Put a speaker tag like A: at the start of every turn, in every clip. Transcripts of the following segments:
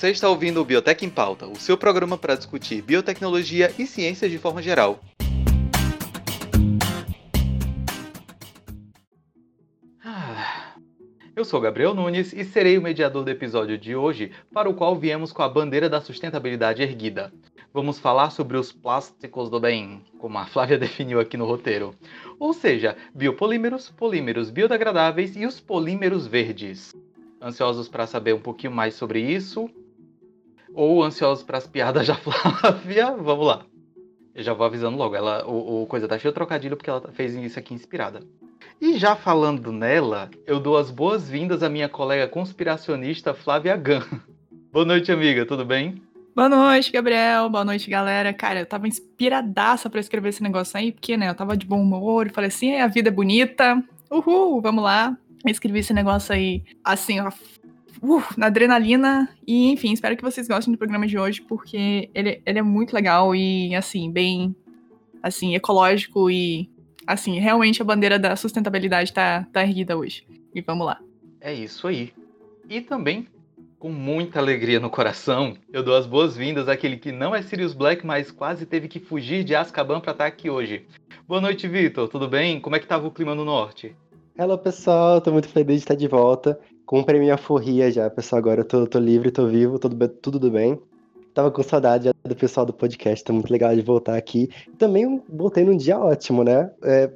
A: Você está ouvindo o Biotech em Pauta, o seu programa para discutir biotecnologia e ciências de forma geral. Ah, eu sou Gabriel Nunes e serei o mediador do episódio de hoje, para o qual viemos com a bandeira da sustentabilidade erguida. Vamos falar sobre os plásticos do bem, como a Flávia definiu aqui no roteiro. Ou seja, biopolímeros, polímeros biodegradáveis e os polímeros verdes. Ansiosos para saber um pouquinho mais sobre isso? Ou ansiosos para as piadas da Flávia? Vamos lá. Eu já vou avisando logo, ela, o, o coisa tá cheio de trocadilho porque ela fez isso aqui inspirada. E já falando nela, eu dou as boas-vindas à minha colega conspiracionista Flávia Gun. Boa noite, amiga, tudo bem?
B: Boa noite, Gabriel. Boa noite, galera. Cara, eu tava inspiradaça para escrever esse negócio aí, porque, né, eu tava de bom humor e falei assim, a vida é bonita. Uhul, vamos lá. Escrevi esse negócio aí, assim, ó, uh, na adrenalina. E, enfim, espero que vocês gostem do programa de hoje, porque ele, ele é muito legal e, assim, bem, assim, ecológico e, assim, realmente a bandeira da sustentabilidade tá, tá erguida hoje. E vamos lá.
A: É isso aí. E também, com muita alegria no coração, eu dou as boas-vindas àquele que não é Sirius Black, mas quase teve que fugir de Azkaban para estar aqui hoje. Boa noite, Vitor. Tudo bem? Como é que tava o clima no norte?
C: Hello, pessoal. Tô muito feliz de estar de volta. Cumpri minha forria já, pessoal. Agora eu tô, tô livre, tô vivo, tudo, tudo bem. Tava com saudade já do pessoal do podcast, tá muito legal de voltar aqui. Também voltei num dia ótimo, né? É,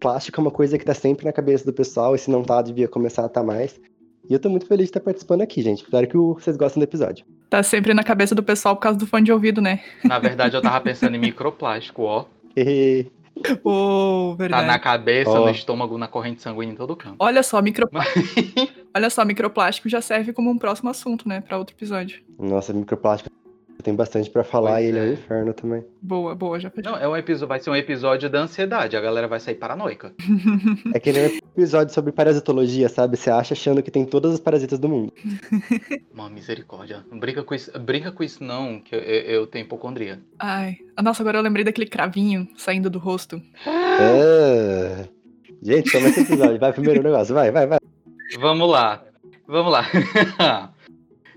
C: plástico é uma coisa que tá sempre na cabeça do pessoal, e se não tá, devia começar a estar tá mais. E eu tô muito feliz de estar participando aqui, gente. Espero que vocês gostem do episódio.
B: Tá sempre na cabeça do pessoal por causa do fone de ouvido, né?
A: Na verdade, eu tava pensando em microplástico, ó.
B: Oh,
A: tá na cabeça, oh. no estômago, na corrente sanguínea, em todo canto.
B: Olha só, microplástico. Olha só, microplástico já serve como um próximo assunto, né, para outro episódio.
C: Nossa, microplástico tem bastante para falar pois e ele é. é um inferno também.
B: Boa, boa, já
A: Não, é um episódio, vai ser um episódio da ansiedade, a galera vai sair paranoica.
C: é que nem um episódio sobre parasitologia, sabe? Você acha achando que tem todas as parasitas do mundo.
A: Uma misericórdia. Não brinca com isso, brinca com isso não, que eu, eu tenho hipocondria.
B: Ai, nossa, agora eu lembrei daquele cravinho saindo do rosto.
C: Ah, gente, começa esse episódio, vai primeiro o negócio, vai, vai, vai.
A: Vamos lá, vamos lá.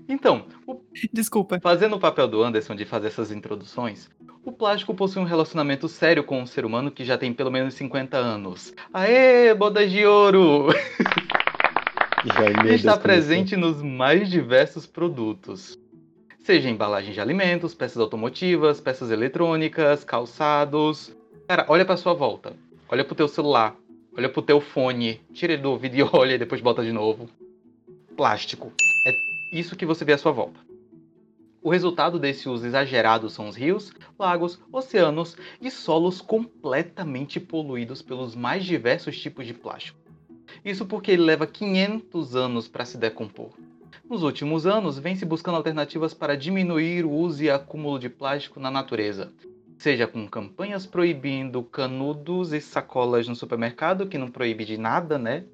A: então, o...
B: desculpa.
A: Fazendo o papel do Anderson de fazer essas introduções, o plástico possui um relacionamento sério com o ser humano que já tem pelo menos 50 anos. Aê, bodas de ouro! e está presente nos mais diversos produtos. Seja embalagem de alimentos, peças automotivas, peças eletrônicas, calçados. Cara, olha para sua volta. Olha pro teu celular. Olha pro teu fone. Tira ele do ouvido e olha e depois bota de novo. Plástico. É isso que você vê à sua volta. O resultado desse uso exagerado são os rios, lagos, oceanos e solos completamente poluídos pelos mais diversos tipos de plástico. Isso porque ele leva 500 anos para se decompor. Nos últimos anos, vem se buscando alternativas para diminuir o uso e acúmulo de plástico na natureza, seja com campanhas proibindo canudos e sacolas no supermercado, que não proíbe de nada, né?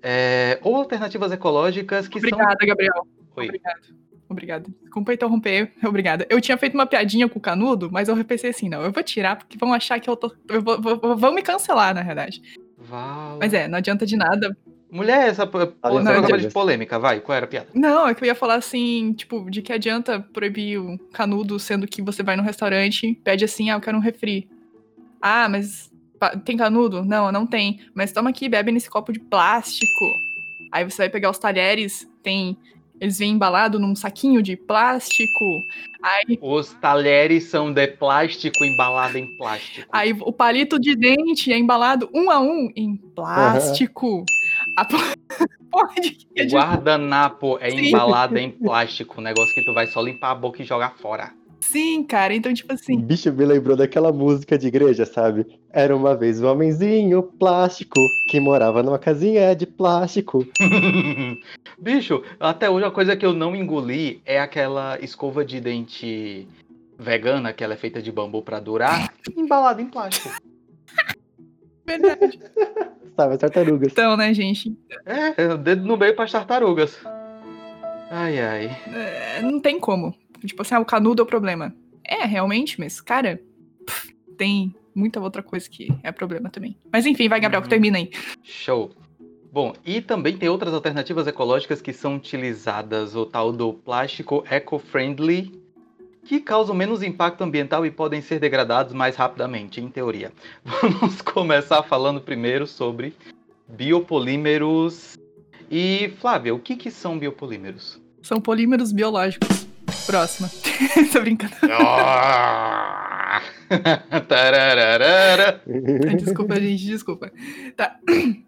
A: É, ou alternativas ecológicas que
B: Obrigada,
A: são...
B: Gabriel. Oi. Obrigado. Obrigada. Desculpa interromper. Obrigada. Eu tinha feito uma piadinha com o canudo, mas eu pensei assim, não, eu vou tirar, porque vão achar que eu tô. Eu vou, vou, vão me cancelar, na verdade. Mas é, não adianta de nada.
A: Mulher, essa, essa não, de polêmica, vai, qual era a piada?
B: Não, é que eu ia falar assim, tipo, de que adianta proibir o canudo, sendo que você vai no restaurante, pede assim, ah, eu quero um refri. Ah, mas tem canudo? Não, não tem. Mas toma aqui, bebe nesse copo de plástico. Aí você vai pegar os talheres, tem eles vêm embalado num saquinho de plástico. Aí...
A: Os talheres são de plástico embalado em plástico.
B: Aí o palito de dente é embalado um a um em plástico. Uhum. A...
A: o guardanapo é Sim. embalado em plástico. Um negócio que tu vai só limpar a boca e jogar fora.
B: Sim, cara, então, tipo assim.
C: Bicho me lembrou daquela música de igreja, sabe? Era uma vez um homenzinho plástico que morava numa casinha de plástico.
A: Bicho, até hoje a coisa que eu não engoli é aquela escova de dente vegana, que ela é feita de bambu para durar, embalada em plástico.
B: Verdade.
C: Sabe, tartarugas.
B: Então, né, gente?
A: É, dedo no meio para as tartarugas. Ai, ai.
B: É, não tem como. Tipo assim, ah, o canudo é o problema. É, realmente, mas, cara, pff, tem muita outra coisa que é problema também. Mas enfim, vai, Gabriel, uhum. termina aí.
A: Show. Bom, e também tem outras alternativas ecológicas que são utilizadas, o tal do plástico eco-friendly, que causam menos impacto ambiental e podem ser degradados mais rapidamente, em teoria. Vamos começar falando primeiro sobre biopolímeros. E, Flávia, o que, que são biopolímeros?
B: São polímeros biológicos. Próxima. Tô brincando.
A: Ah!
B: Desculpa, gente, desculpa. Tá.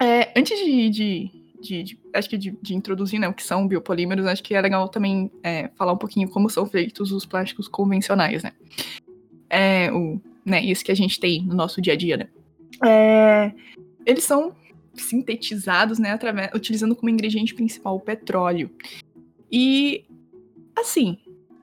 B: É, antes de, de, de- de- acho que de, de introduzir né, o que são biopolímeros, acho que é legal também é, falar um pouquinho como são feitos os plásticos convencionais, né? É, o, né, isso que a gente tem no nosso dia a dia, né? É, eles são sintetizados, né, através, utilizando como ingrediente principal o petróleo. E, assim,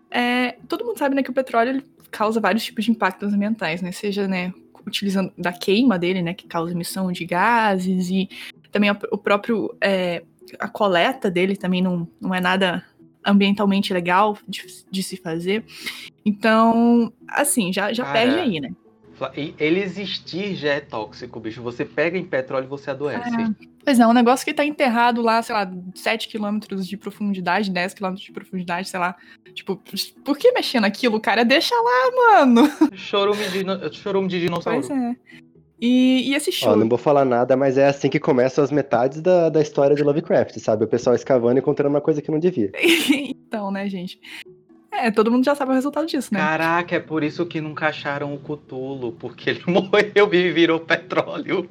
B: é, todo mundo sabe né, que o petróleo causa vários tipos de impactos ambientais, né? Seja, né, utilizando da queima dele, né, que causa emissão de gases e também o próprio é, a coleta dele também não, não é nada ambientalmente legal de, de se fazer. Então, assim, já, já
A: Cara,
B: perde aí, né?
A: Ele existir já é tóxico, bicho. Você pega em petróleo e você adoece.
B: Pois é, um negócio que tá enterrado lá, sei lá, 7 quilômetros de profundidade, 10 quilômetros de profundidade, sei lá. Tipo, por que mexer naquilo, cara? Deixa lá, mano.
A: Chorume de, chorume de dinossauro.
B: Pois é. E, e esse
C: Ó,
B: show.
C: não vou falar nada, mas é assim que começam as metades da, da história de Lovecraft, sabe? O pessoal escavando e encontrando uma coisa que não devia.
B: então, né, gente? É, todo mundo já sabe o resultado disso, né?
A: Caraca, é por isso que nunca acharam o Cutulo, porque ele morreu e virou petróleo.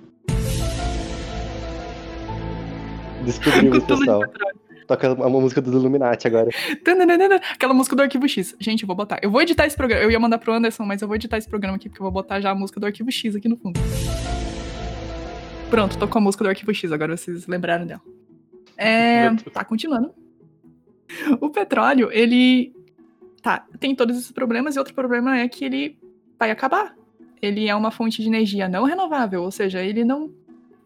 C: Descobrimos,
B: Cthulhu de
C: pessoal. Toca a música dos Illuminati agora.
B: Aquela música do Arquivo X. Gente, eu vou botar. Eu vou editar esse programa. Eu ia mandar pro Anderson, mas eu vou editar esse programa aqui, porque eu vou botar já a música do Arquivo X aqui no fundo. Pronto, tô com a música do Arquivo X, agora vocês lembraram dela. É, tá, continuando. O petróleo, ele. Tá, tem todos esses problemas, e outro problema é que ele vai acabar. Ele é uma fonte de energia não renovável, ou seja, ele não.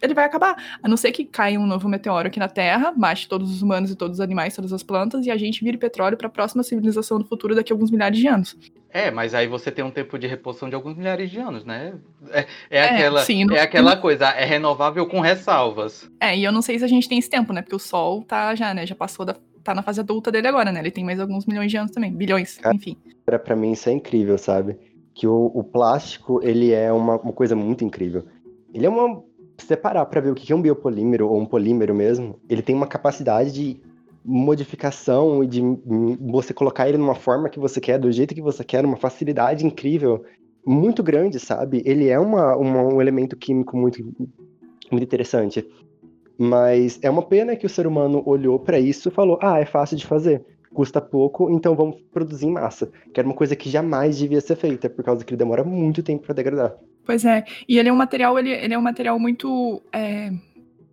B: Ele vai acabar. A não ser que caia um novo meteoro aqui na Terra, mate todos os humanos e todos os animais, todas as plantas, e a gente vire petróleo para a próxima civilização do futuro daqui a alguns milhares de anos.
A: É, mas aí você tem um tempo de reposição de alguns milhares de anos, né? É, é
B: É,
A: aquela,
B: sim,
A: é aquela coisa, é renovável com ressalvas.
B: É, e eu não sei se a gente tem esse tempo, né? Porque o Sol tá já, né? Já passou da. tá na fase adulta dele agora, né? Ele tem mais alguns milhões de anos também. Bilhões,
C: Cara,
B: enfim.
C: Pra, pra mim isso é incrível, sabe? Que o, o plástico, ele é uma, uma coisa muito incrível. Ele é uma... Se você parar pra ver o que é um biopolímero, ou um polímero mesmo, ele tem uma capacidade de modificação e de você colocar ele numa forma que você quer, do jeito que você quer, uma facilidade incrível, muito grande, sabe? Ele é uma, uma- um elemento químico muito, muito interessante. Mas é uma pena que o ser humano olhou pra isso e falou: ah, é fácil de fazer, custa pouco, então vamos produzir em massa. Que era uma coisa que jamais devia ser feita, por causa que ele demora muito tempo pra degradar.
B: Pois é. E ele é um material, ele, ele é um material muito é,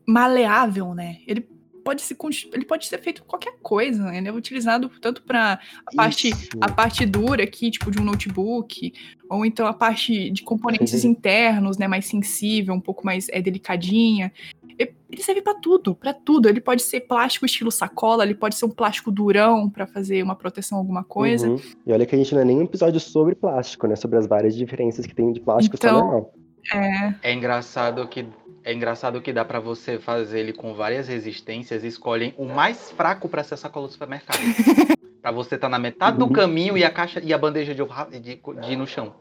B: maleável, né? Ele pode, se, ele pode ser feito qualquer coisa, né? Ele é utilizado tanto para a parte, a parte dura aqui, tipo de um notebook, ou então a parte de componentes internos, né, mais sensível, um pouco mais é, delicadinha. E- Ele serve pra tudo, pra tudo. Ele pode ser plástico estilo sacola, ele pode ser um plástico durão pra fazer uma proteção alguma coisa.
C: Uhum. E olha que a gente não é nem um episódio sobre plástico, né? Sobre as várias diferenças que tem de plástico
B: Então-
C: normal.
B: É,
A: É engraçado que é engraçado que dá pra você fazer ele com várias resistências e escolhem o mais fraco pra ser sacola do supermercado. Pra você estar na metade do
C: Uhum.
A: caminho e a caixa e a bandeja de, de, de ir no chão.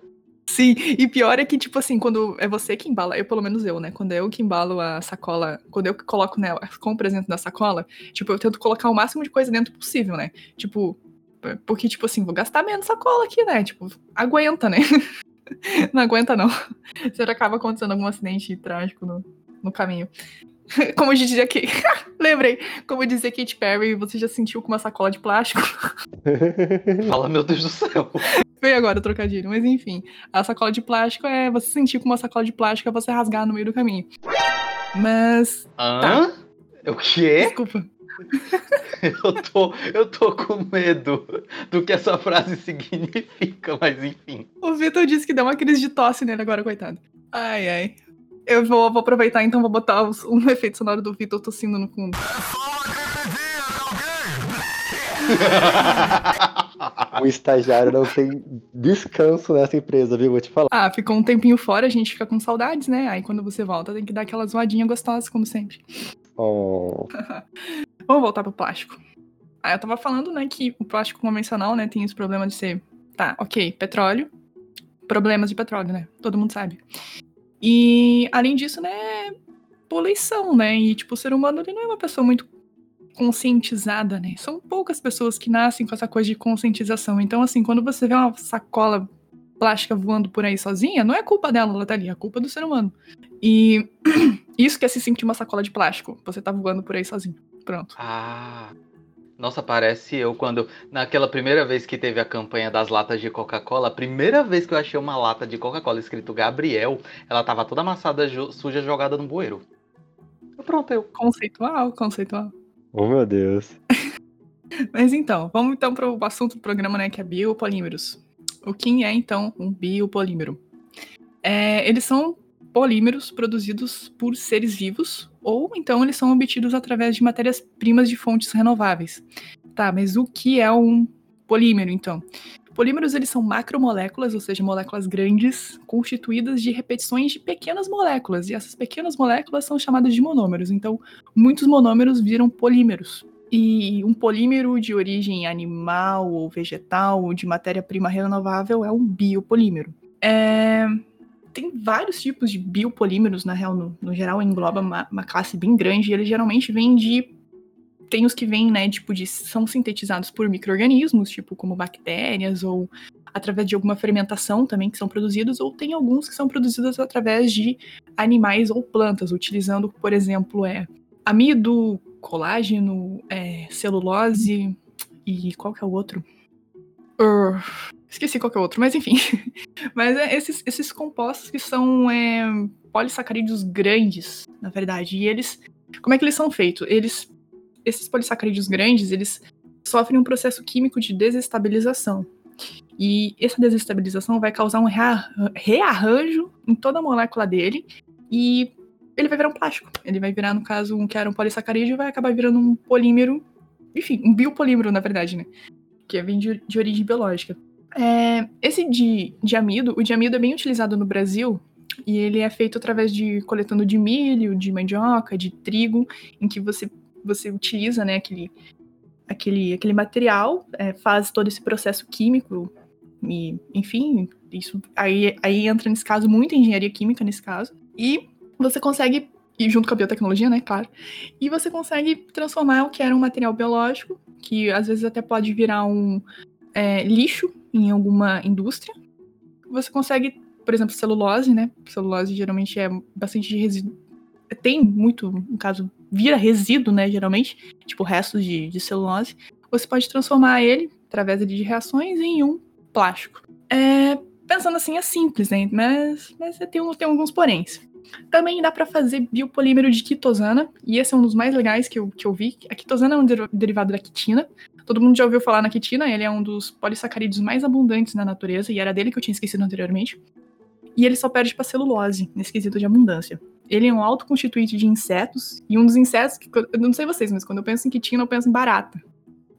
B: Sim, e pior é que, tipo assim, quando é você que embala, eu pelo menos eu, né? Quando eu que embalo a sacola, quando eu que coloco nela as compras dentro da sacola, tipo, eu tento colocar o máximo de coisa dentro possível, né? Tipo, porque, tipo assim, vou gastar menos sacola aqui, né? Tipo, aguenta, né? Não aguenta, não. Você acaba acontecendo algum acidente trágico no, no caminho. Como dizia que. Lembrei. Como dizia Katy Perry, você já sentiu com uma sacola de plástico?
A: Fala, meu Deus do céu.
B: Veio agora o trocadilho, mas enfim. A sacola de plástico é você sentir com uma sacola de plástico é você rasgar no meio do caminho. Mas.
A: Hã? O quê?
B: Desculpa.
A: Eu tô, eu tô com medo do que essa frase significa, mas enfim.
B: O Vitor disse que deu uma crise de tosse nele agora, coitado. Ai, ai. Eu vou, vou aproveitar então, vou botar os- um efeito sonoro do Vitor tossindo no fundo.
C: O estagiário não tem descanso nessa empresa, viu? Vou te falar.
B: Ah, ficou um tempinho fora, a gente fica com saudades, né? Aí quando você volta, tem que dar aquela zoadinha gostosa, como sempre.
C: Oh.
B: Vamos voltar pro plástico. Aí eu tava falando, né, que o plástico convencional, né, tem esse problema de ser, tá, ok, petróleo, problemas de petróleo, né? Todo mundo sabe. E além disso, né, poluição, né? E tipo, o ser humano ele não é uma pessoa muito conscientizada, né? São poucas pessoas que nascem com essa coisa de conscientização. Então, assim, quando você vê uma sacola plástica voando por aí sozinha, não é culpa dela, ela tá ali, é culpa do ser humano. E isso que é se sentir uma sacola de plástico. Você tá voando por aí sozinho. Pronto.
A: Ah. Nossa, parece eu quando. Naquela primeira vez que teve a campanha das latas de Coca-Cola, a primeira vez que eu achei uma lata de Coca-Cola escrito Gabriel, ela tava toda amassada, suja, jogada no bueiro. Pronto, eu.
B: Conceitual, conceitual.
C: Oh, meu Deus.
B: Mas então, vamos então para o assunto do programa, né, que é biopolímeros. O que é, então, um biopolímero? É, eles são polímeros produzidos por seres vivos, ou então eles são obtidos através de matérias-primas de fontes renováveis. Tá, mas o que é um polímero, então? Polímeros eles são macromoléculas, ou seja, moléculas grandes, constituídas de repetições de pequenas moléculas, e essas pequenas moléculas são chamadas de monômeros. Então, muitos monômeros viram polímeros. E um polímero de origem animal ou vegetal ou de matéria-prima renovável é um biopolímero. É... Tem vários tipos de biopolímeros, na real, no, no geral, engloba uma, uma classe bem grande, e eles geralmente vêm de tem os que vêm, né, tipo, de, são sintetizados por micro-organismos, tipo, como bactérias, ou através de alguma fermentação também que são produzidos, ou tem alguns que são produzidos através de animais ou plantas, utilizando, por exemplo, é, amido, colágeno, é, celulose e qual que é o outro? Esqueci qual que é o outro, mas enfim. mas é esses, esses compostos que são é, polissacarídeos grandes, na verdade, e eles, como é que eles são feitos? Eles esses polissacarídeos grandes, eles sofrem um processo químico de desestabilização. E essa desestabilização vai causar um rearranjo em toda a molécula dele e ele vai virar um plástico. Ele vai virar, no caso, um que era um polissacarídeo, vai acabar virando um polímero, enfim, um biopolímero, na verdade, né? Que vem de, de origem biológica. É, esse de, de amido, o diamido é bem utilizado no Brasil e ele é feito através de coletando de milho, de mandioca, de trigo, em que você você utiliza, né, aquele, aquele, aquele material, é, faz todo esse processo químico, e, enfim, isso aí, aí entra nesse caso muita engenharia química nesse caso, e você consegue, e junto com a biotecnologia, né, claro, e você consegue transformar o que era um material biológico, que às vezes até pode virar um é, lixo em alguma indústria, você consegue, por exemplo, celulose, né, celulose geralmente é bastante resíduo, tem muito, no caso, vira resíduo, né, geralmente, tipo restos de, de celulose, você pode transformar ele, através de reações, em um plástico. É, pensando assim, é simples, né, mas, mas tem, tem alguns poréns. Também dá para fazer biopolímero de quitosana, e esse é um dos mais legais que eu, que eu vi. A quitosana é um derivado da quitina. Todo mundo já ouviu falar na quitina, ele é um dos polissacarídeos mais abundantes na natureza, e era dele que eu tinha esquecido anteriormente. E ele só perde para celulose, nesse quesito de abundância. Ele é um autoconstituinte de insetos, e um dos insetos que, eu não sei vocês, mas quando eu penso em quitina, eu penso em barata.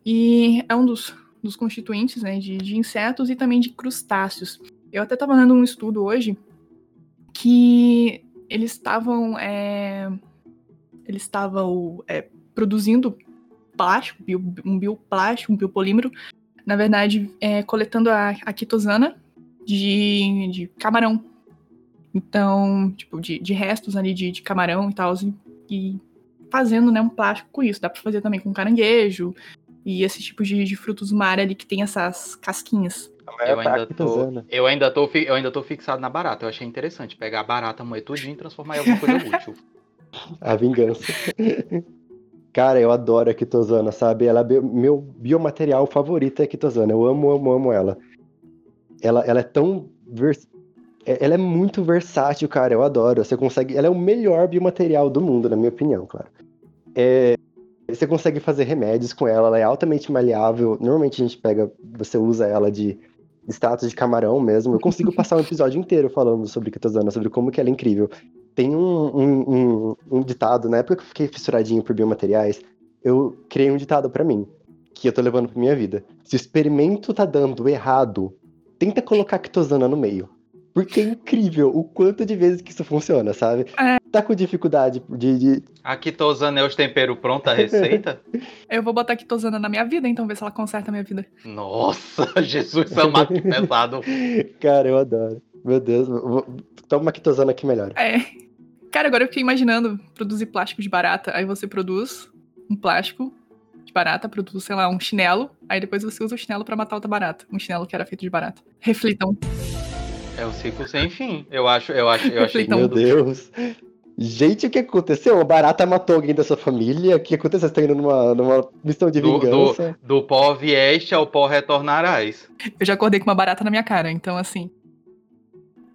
B: E é um dos, dos constituintes né, de, de insetos e também de crustáceos. Eu até estava lendo um estudo hoje que eles estavam é, eles estavam é, produzindo plástico, bio, um bioplástico, um biopolímero, na verdade, é, coletando a, a quitosana de, de camarão. Então, tipo, de, de restos ali de, de camarão e tal, e, e, fazendo, né, um plástico com isso. Dá pra fazer também com caranguejo e esse tipo de, de frutos do mar ali que tem essas casquinhas.
A: Eu ainda, tô, eu, ainda tô, eu ainda tô fixado na barata. Eu achei interessante pegar a barata, moer tudinho e transformar em alguma coisa útil.
C: A vingança. Cara, eu adoro a Kitosana, sabe? Ela é meu biomaterial favorito é a Kitosana. Eu amo, amo, amo ela ela, ela é tão. Vers... É, ela é muito versátil, cara. Eu adoro. Você consegue. Ela é o melhor biomaterial do mundo, na minha opinião, claro. É... Você consegue fazer remédios com ela, ela é altamente maleável. Normalmente a gente pega, você usa ela de status de camarão mesmo. Eu consigo passar um episódio inteiro falando sobre Kitazana, sobre como que ela é incrível. Tem um, um, um, um ditado, na época que eu fiquei fissuradinho por biomateriais, eu criei um ditado para mim. que eu tô levando pra minha vida. Se o experimento tá dando errado, tenta colocar quitosana no meio. Porque é incrível o quanto de vezes que isso funciona, sabe?
B: É.
C: Tá com dificuldade de. de...
A: Aqui tô usando é os temperos pronto, a receita?
B: Eu vou botar quitosana na minha vida, então ver se ela conserta a minha vida.
A: Nossa, Jesus amado, que pesado.
C: Cara, eu adoro. Meu Deus, vou- toma uma quitosana aqui melhor.
B: É. Cara, agora eu fiquei imaginando produzir plástico de barata. Aí você produz um plástico de barata, produz, sei lá, um chinelo. Aí depois você usa o chinelo pra matar outra barata. Um chinelo que era feito de barata. Reflitam.
A: É o ciclo sem fim. Eu acho, eu acho, eu achei
B: Então,
C: Meu. Deus. Gente, o que aconteceu? Uma barata matou alguém da sua família? O que aconteceu? Você tá indo numa, numa missão de
A: Do- do-
C: vingança?
A: Do pó vieste ao pó retornarás.
B: Eu já acordei com uma barata na minha cara, então assim.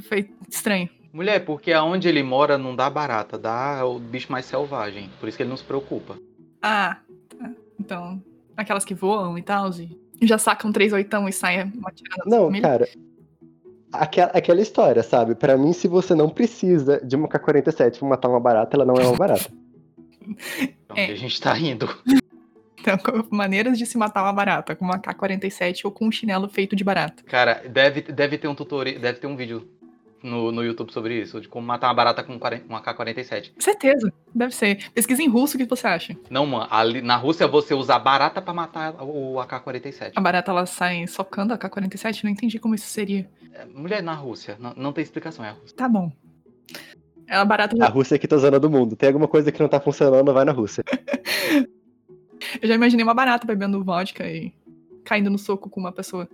B: Foi estranho.
A: Mulher, porque aonde ele mora não dá barata, dá o bicho mais selvagem. Por isso que ele não se preocupa.
B: Ah, tá. Então, aquelas que voam e tal, já sacam três oitão e saem atirando na
C: Não,
B: família.
C: cara. Aquela, aquela história, sabe? Pra mim, se você não precisa de uma K-47 pra matar uma barata, ela não é uma barata.
A: Pra
B: É.
A: onde a gente tá indo.
B: Então, maneiras de se matar uma barata, com uma K-47 ou com um chinelo feito de barata.
A: Cara, deve, deve ter um tutorial, deve ter um vídeo no, no YouTube sobre isso, de como matar uma barata com 40 uma K-47.
B: Certeza, deve ser. Pesquisa em russo o que você acha.
A: Não, mano, ali, na Rússia você usa barata pra matar o AK-47.
B: A barata ela sai socando a K-47? Não entendi como isso seria.
A: É, Mulher na Rússia, não, não tem explicação, é a Rússia.
B: Tá bom. A barata.
C: A Rússia é a quitosana do mundo. Tem alguma coisa que não tá funcionando, vai na Rússia.
B: Eu já imaginei uma barata bebendo vodka e caindo no soco com uma pessoa.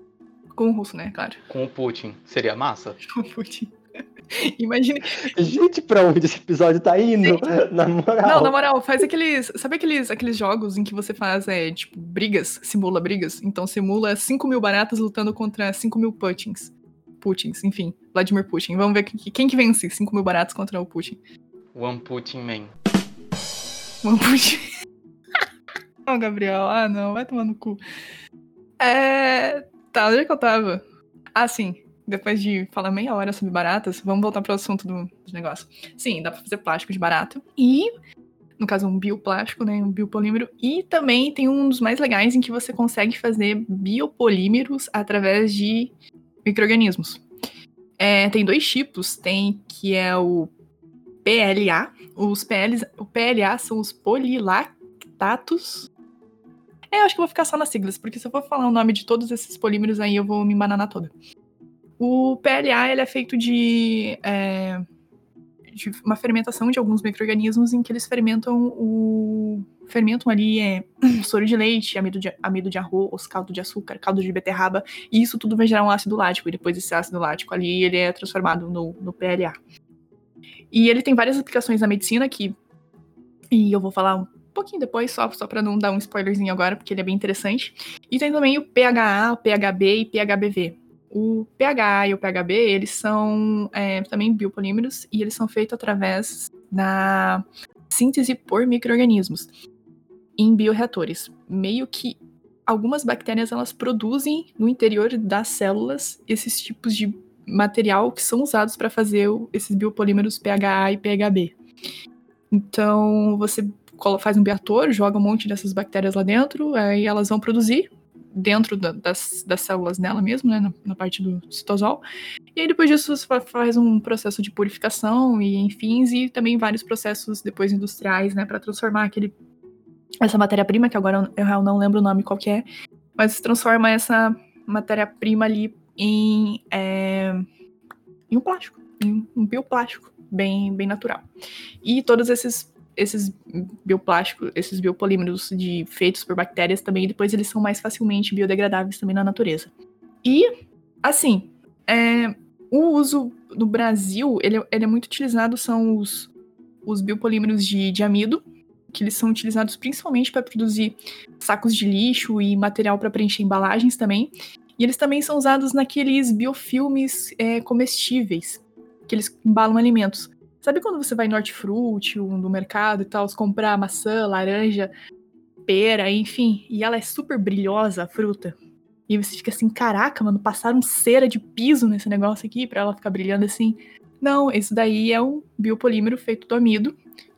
B: Com um russo, né? Claro.
A: Com o Putin, seria massa?
B: Com o Putin. Imagine.
C: Gente, pra onde esse episódio tá indo? Na moral.
B: Não, na moral, faz aqueles. Sabe aqueles, aqueles jogos em que você faz, é, tipo, brigas? Simula brigas? Então simula 5 mil baratas lutando contra 5 mil Putins. Putins, enfim. Vladimir Putin. Vamos ver que- quem que vence 5 mil baratas contra o Putin.
A: One Putin Man.
B: One Putin. não, Gabriel. Ah, não. Vai tomar no cu. É. Tá, onde é que eu tava? Ah, sim. Depois de falar meia hora sobre baratas, vamos voltar pro assunto do, do negócio. Sim, dá pra fazer plástico de barata. E, no caso, um bioplástico, né? Um biopolímero. E também tem um dos mais legais em que você consegue fazer biopolímeros através de micro-organismos. É, tem dois tipos. Tem que é o PLA. Os PLs, o PLA são os polilactatos. É, eu acho que vou ficar só nas siglas, porque se eu for falar o nome de todos esses polímeros aí, eu vou me embananar toda. O PLA ele é feito de, é, de uma fermentação de alguns micro-organismos em que eles fermentam o. Fermentam ali é, soro de leite, amido de, amido de arroz, caldo de açúcar, caldo de beterraba, e isso tudo vai gerar um ácido lático, e depois esse ácido lático ali ele é transformado no, no PLA. E ele tem várias aplicações na medicina que. E eu vou falar um pouquinho depois, só, só para não dar um spoilerzinho agora, porque ele é bem interessante. E tem também o PHA, o PHB e PHBV. O PHA e o PHB, eles são é, também biopolímeros e eles são feitos através da síntese por micro-organismos em bioreatores. Meio que algumas bactérias elas produzem no interior das células esses tipos de material que são usados para fazer esses biopolímeros PHA e PHB. Então, você faz um reator, joga um monte dessas bactérias lá dentro, aí elas vão produzir dentro da- das, das células dela mesmo, né, na, na parte do citosol. E aí depois disso você fa- faz um processo de purificação e enfim, e também vários processos depois industriais, né, para transformar aquele essa matéria-prima, que agora eu, não lembro o nome qual é, mas transforma essa matéria-prima ali em, é, em um plástico, em um bioplástico bem, bem natural. E todos esses esses bioplásticos, esses biopolímeros de, feitos por bactérias também, depois eles são mais facilmente biodegradáveis também na natureza. E, assim, é, o uso no Brasil, ele, ele é muito utilizado, são os, os biopolímeros de, de amido, que eles são utilizados principalmente para produzir sacos de lixo e material para preencher embalagens também. E eles também são usados naqueles biofilmes é, comestíveis, que eles embalam alimentos. Sabe quando você vai no hortifruti, no mercado e tal, comprar maçã, laranja, pera, enfim, e ela é super brilhosa, a fruta. E você fica assim, caraca, mano, passaram cera de piso nesse negócio aqui pra ela ficar brilhando assim. Não, esse daí é um biopolímero feito do amido,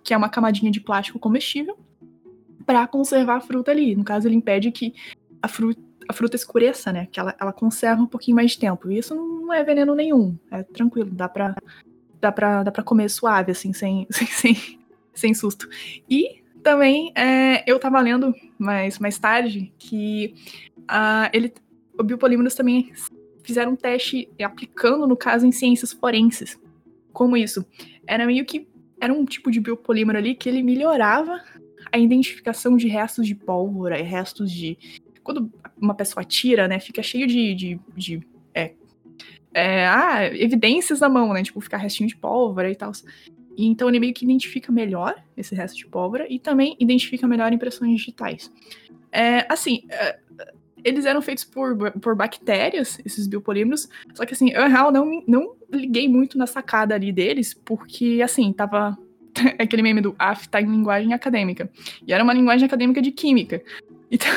B: que é uma camadinha de plástico comestível, para conservar a fruta ali. No caso, ele impede que a fruta, a fruta escureça, né? Que ela, ela conserva um pouquinho mais de tempo. E isso não é veneno nenhum. É tranquilo, dá pra, dá pra, dá pra comer suave, assim, sem, sem, sem, sem susto. E também é, eu tava lendo mais, mais tarde que uh, ele, o biopolímeros também fizeram um teste aplicando, no caso, em ciências forenses. Como isso? Era meio que. Era um tipo de biopolímero ali que ele melhorava a identificação de restos de pólvora e restos de. Quando uma pessoa tira, né, fica cheio de. de, de é, é, ah, evidências na mão, né? Tipo, ficar restinho de pólvora e tal. E então ele meio que identifica melhor esse resto de pólvora e também identifica melhor impressões digitais. É, assim, é, eles eram feitos por, por bactérias, esses biopolímeros, só que assim, eu real não, não liguei muito na sacada ali deles, porque assim, tava aquele meme do AF tá em linguagem acadêmica. E era uma linguagem acadêmica de química. Então,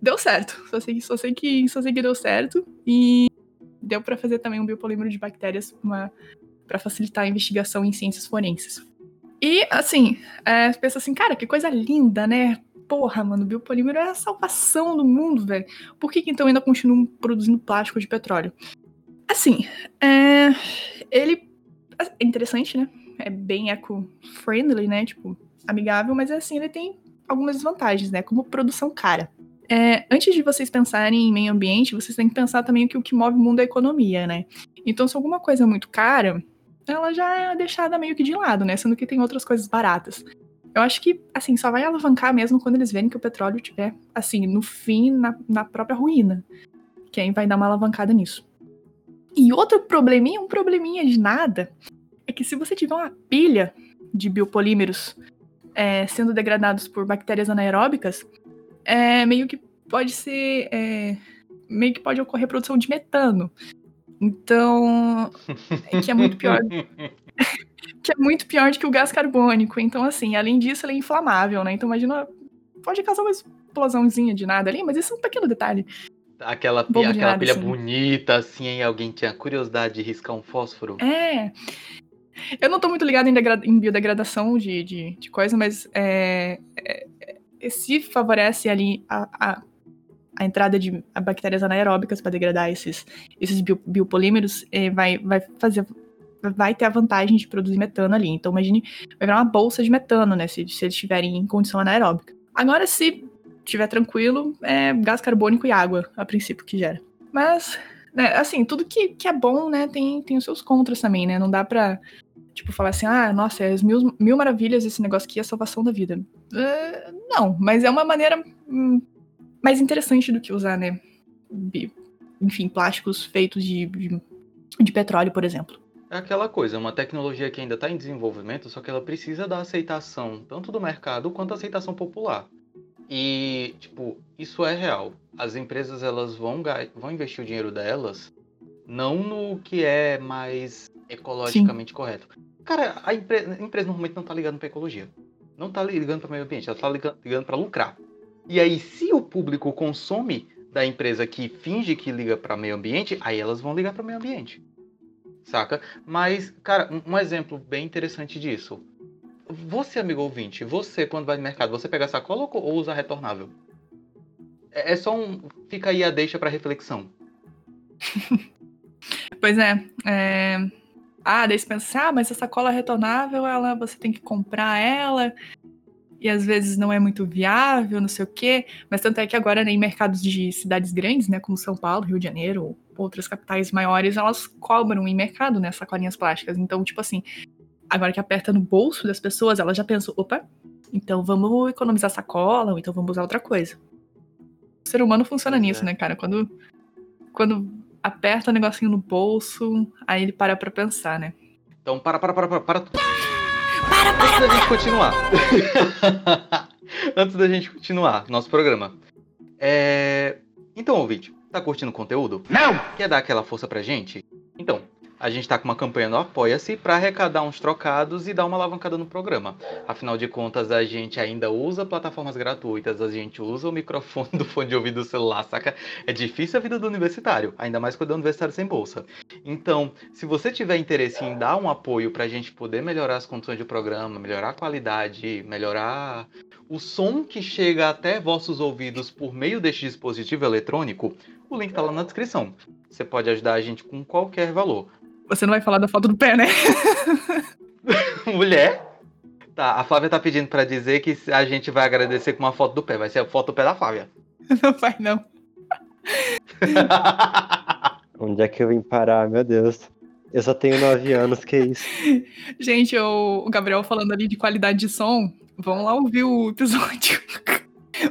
B: deu certo. Só sei, só sei que só sei que deu certo e deu para fazer também um biopolímero de bactérias para facilitar a investigação em ciências forenses. E assim, é, pensa assim, cara, que coisa linda, né? Porra, mano, o biopolímero é a salvação do mundo, velho. Por que, que então ainda continuam produzindo plástico de petróleo? Assim, é... ele é interessante, né? É bem eco-friendly, né? Tipo, amigável, mas assim, ele tem algumas desvantagens, né? Como produção cara. É, antes de vocês pensarem em meio ambiente, vocês têm que pensar também que o que move o mundo é a economia, né? Então, se alguma coisa é muito cara, ela já é deixada meio que de lado, né? Sendo que tem outras coisas baratas. Eu acho que, assim, só vai alavancar mesmo quando eles verem que o petróleo tiver, assim, no fim, na, na própria ruína. Que aí vai dar uma alavancada nisso. E outro probleminha, um probleminha de nada, é que se você tiver uma pilha de biopolímeros é, sendo degradados por bactérias anaeróbicas, é, meio que pode ser. É, meio que pode ocorrer produção de metano. Então. É que é muito pior. que é muito pior do que o gás carbônico. Então, assim, além disso, ele é inflamável, né? Então, imagina, pode causar uma explosãozinha de nada ali, mas isso é um pequeno detalhe.
A: Aquela, pilha, aquela nada, pilha assim. bonita, assim, aí alguém tinha curiosidade de riscar um fósforo.
B: É. Eu não tô muito ligado em, em biodegradação de, de, de coisa, mas é, é, é, se favorece ali a, a, a entrada de bactérias anaeróbicas para degradar esses, esses biopolímeros, é, vai, vai fazer vai ter a vantagem de produzir metano ali. Então, imagine, vai virar uma bolsa de metano, né? Se, se eles estiverem em condição anaeróbica. Agora, se estiver tranquilo, é gás carbônico e água, a princípio, que gera. Mas, né, assim, tudo que, que é bom, né, tem, tem os seus contras também, né? Não dá pra, tipo, falar assim, ah, nossa, é as mil, mil maravilhas esse negócio aqui é a salvação da vida. Uh, não, mas é uma maneira hum, mais interessante do que usar, né? Enfim, plásticos feitos de, de, de petróleo, por exemplo.
A: É aquela coisa, é uma tecnologia que ainda está em desenvolvimento, só que ela precisa da aceitação tanto do mercado quanto da aceitação popular. E, tipo, isso é real. As empresas elas vão, vão investir o dinheiro delas não no que é mais ecologicamente Sim. correto. Cara, a, empre a, empresa normalmente não está ligando para ecologia. Não está ligando para o meio ambiente, ela está ligando, ligando para lucrar. E aí, se o público consome da empresa que finge que liga para meio ambiente, aí elas vão ligar para o meio ambiente saca? Mas, cara, um, exemplo bem interessante disso. Você, amigo ouvinte, você, quando vai no mercado, você pega sacola ou usa retornável? É, é só um. Fica aí a deixa para reflexão.
B: pois é, é. Ah, daí você pensa assim, ah, mas essa sacola retornável, ela, você tem que comprar ela, e às vezes não é muito viável, não sei o quê. Mas tanto é que agora, né, em mercados de cidades grandes, né, como São Paulo, Rio de Janeiro, outras capitais maiores, elas cobram em mercado, né, sacolinhas plásticas. Então, tipo assim, agora que aperta no bolso das pessoas, elas já pensam, opa, então vamos economizar sacola, ou então vamos usar outra coisa. O ser humano funciona nisso, é. né, cara? Quando, quando aperta o um negocinho no bolso, aí ele para pra pensar, né?
A: Então, para, para, para, para, para.
B: Para, para,
A: Antes da gente continuar. Antes da gente continuar nosso programa. É... Então, ouvinte, Tá curtindo o conteúdo?
B: Não!
A: Quer dar aquela força pra gente? Então, a gente está com uma campanha no Apoia-se para arrecadar uns trocados e dar uma alavancada no programa. Afinal de contas, a gente ainda usa plataformas gratuitas, a gente usa o microfone do fone de ouvido do celular, saca? É difícil a vida do universitário, ainda mais quando é universitário sem bolsa. Então, se você tiver interesse em dar um apoio para a gente poder melhorar as condições do programa, melhorar a qualidade, melhorar o som que chega até vossos ouvidos por meio deste dispositivo eletrônico, o link está lá na descrição. Você pode ajudar a gente com qualquer valor.
B: Você não vai falar da foto do pé, né?
A: Mulher? Tá, a Flávia tá pedindo para dizer que a gente vai agradecer com uma foto do pé. Vai ser a foto do pé da Flávia.
B: Não vai, não.
C: Onde é que eu vim parar, meu Deus? Eu só tenho nove anos, que isso?
B: Gente, o Gabriel falando ali de qualidade de som, vão lá ouvir o episódio.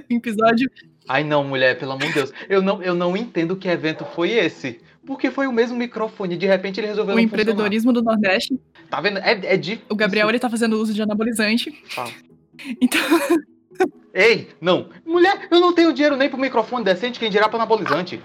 B: o episódio.
A: Ai não, mulher, pelo amor de Deus. Eu não, eu não entendo que evento foi esse. Porque foi o mesmo microfone, de repente ele resolveu
B: O empreendedorismo funcionar. do Nordeste.
A: Tá vendo? É, é de...
B: O Gabriel, ele tá fazendo uso de anabolizante.
A: Ah.
B: Então...
A: Ei, não. Mulher, eu não tenho dinheiro nem pro microfone decente, quem dirá pro anabolizante.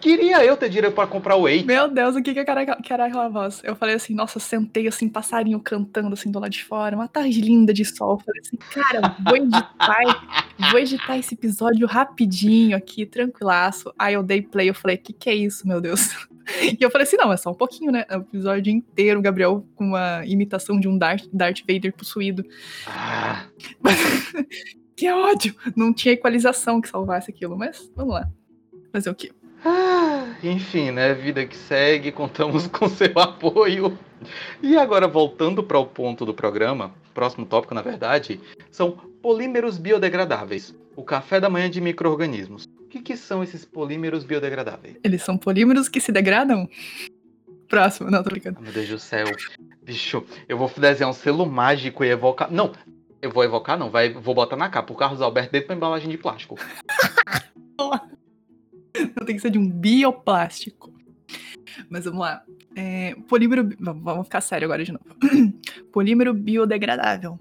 A: Queria eu ter dinheiro para comprar o Whey.
B: Meu Deus, o que que era, que era aquela voz? Eu falei assim, nossa, sentei assim, passarinho cantando assim do lado de fora, uma tarde linda de sol. falei assim, cara, vou editar, vou editar esse episódio rapidinho aqui, tranquilaço. Aí eu dei play, eu falei, que que é isso, meu Deus? E eu falei assim, não, é só um pouquinho, né? É o episódio inteiro, o Gabriel com uma imitação de um Darth, Darth Vader possuído.
A: Ah.
B: que ódio! Não tinha equalização que salvasse aquilo, mas vamos lá. Fazer o quê?
A: Ah, enfim, né? Vida que segue, contamos com seu apoio. E agora, voltando para o ponto do programa, próximo tópico, na verdade, são polímeros biodegradáveis. O café da manhã de micro-organismos. O que, que são esses polímeros biodegradáveis?
B: Eles são polímeros que se degradam? Próximo, não, tô brincando.
A: Oh, meu Deus do céu. Bicho, eu vou desenhar um selo mágico e evocar. Não, eu vou evocar, não, vai, vou botar na capa o Carlos Alberto dentro da embalagem de plástico.
B: Não tem que ser de um bioplástico. Mas vamos lá. É, polímero. Vamos ficar sério agora de novo. polímero biodegradável.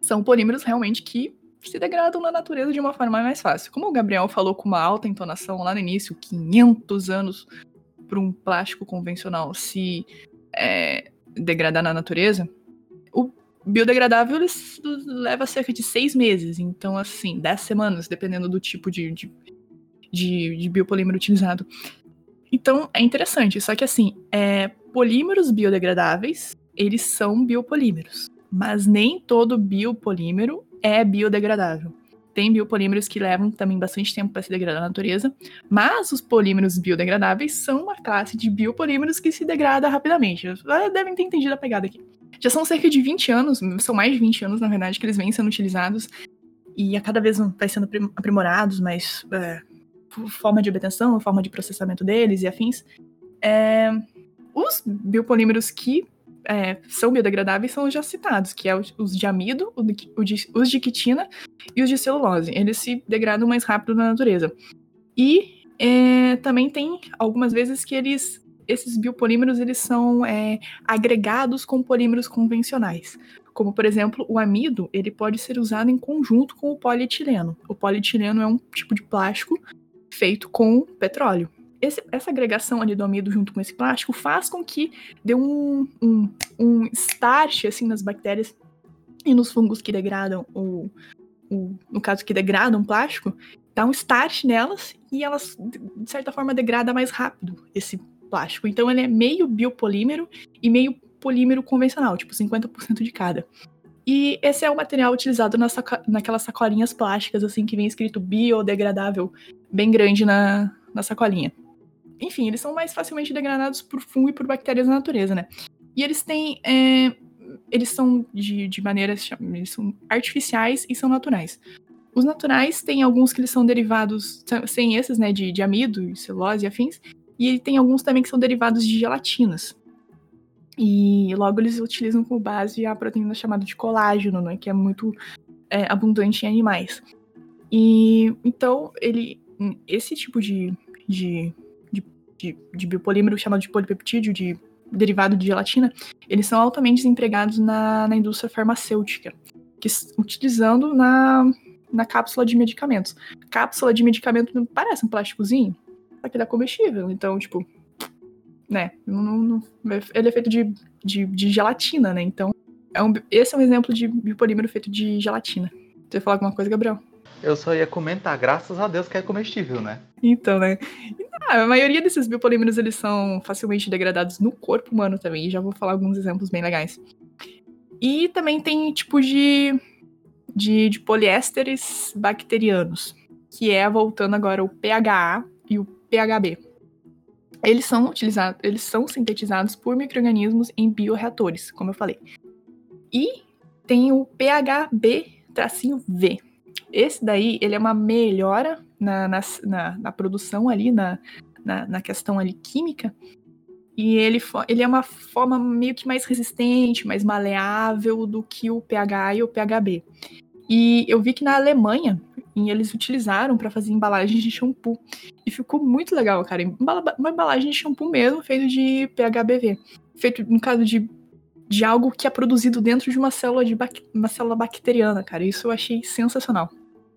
B: São polímeros realmente que se degradam na natureza de uma forma mais fácil. Como o Gabriel falou com uma alta entonação lá no início, 500 anos para um plástico convencional se é, degradar na natureza, o biodegradável leva cerca de seis meses. Então, assim, 10 semanas, dependendo do tipo de, de de, de biopolímero utilizado. Então, é interessante. Só que, assim, é, polímeros biodegradáveis, eles são biopolímeros. Mas nem todo biopolímero é biodegradável. Tem biopolímeros que levam também bastante tempo para se degradar na natureza, mas os polímeros biodegradáveis são uma classe de biopolímeros que se degrada rapidamente. Devem ter entendido a pegada aqui. Já são cerca de 20 anos, são mais de 20 anos, na verdade, que eles vêm sendo utilizados e a cada vez vai sendo aprimorados, mas é, forma de obtenção, forma de processamento deles e afins. É, os biopolímeros que é, são biodegradáveis são os já citados, que é os de amido, os de quitina e os de celulose. Eles se degradam mais rápido na natureza. E é, também tem algumas vezes que eles esses biopolímeros eles são é, agregados com polímeros convencionais. Como, por exemplo, o amido, ele pode ser usado em conjunto com o polietileno. O polietileno é um tipo de plástico feito com petróleo. Esse, essa agregação ali do amido junto com esse plástico faz com que dê um, um, um start assim, nas bactérias e nos fungos que degradam, o, o, no caso que degradam plástico, dá um start nelas e elas, de certa forma, degrada mais rápido esse plástico. Então ele é meio biopolímero e meio polímero convencional, tipo 50% de cada. E esse é o material utilizado saco, naquelas sacolinhas plásticas, assim, que vem escrito biodegradável, bem grande na, na sacolinha. Enfim, eles são mais facilmente degradados por fungo e por bactérias na natureza, né? E eles têm. É, eles são de, de maneiras. Eles são artificiais e são naturais. Os naturais têm alguns que eles são derivados, sem esses, né, de, de amido, celulose e afins. E tem alguns também que são derivados de gelatinas. E logo eles utilizam como base a proteína chamada de colágeno, né, que é muito é, abundante em animais. E então ele, esse tipo de, de, de, de, de biopolímero chamado de polipeptídeo, de derivado de gelatina, eles são altamente empregados na, na indústria farmacêutica, que, utilizando na, na cápsula de medicamentos. Cápsula de medicamento parece um plásticozinho, só que ele é comestível, então, tipo, né? Não, não, ele é feito de, de, de gelatina, né? Então, é um, esse é um exemplo de biopolímero feito de gelatina. Você falar alguma coisa, Gabriel?
A: Eu só ia comentar, graças a Deus que é comestível, né?
B: Então, né? Ah, a maioria desses biopolímeros, eles são facilmente degradados no corpo humano também. Já vou falar alguns exemplos bem legais. E também tem tipos de, de, de poliésteres bacterianos, que é, voltando agora, o PHA e o PHB. Eles são utilizados, eles são sintetizados por micro-organismos em bioreatores, como eu falei. E tem o PHB-V. Esse daí, ele é uma melhora na, na, na, na produção ali, na, na, na, questão ali química. E ele, ele é uma forma meio que mais resistente, mais maleável do que o pH e o PHB. E eu vi que na Alemanha, eles utilizaram para fazer embalagens de shampoo. E ficou muito legal, cara. Uma embalagem de shampoo mesmo, feito de PHBV. Feito, no caso de de algo que é produzido dentro de uma célula, de uma célula bacteriana, cara. Isso eu achei sensacional.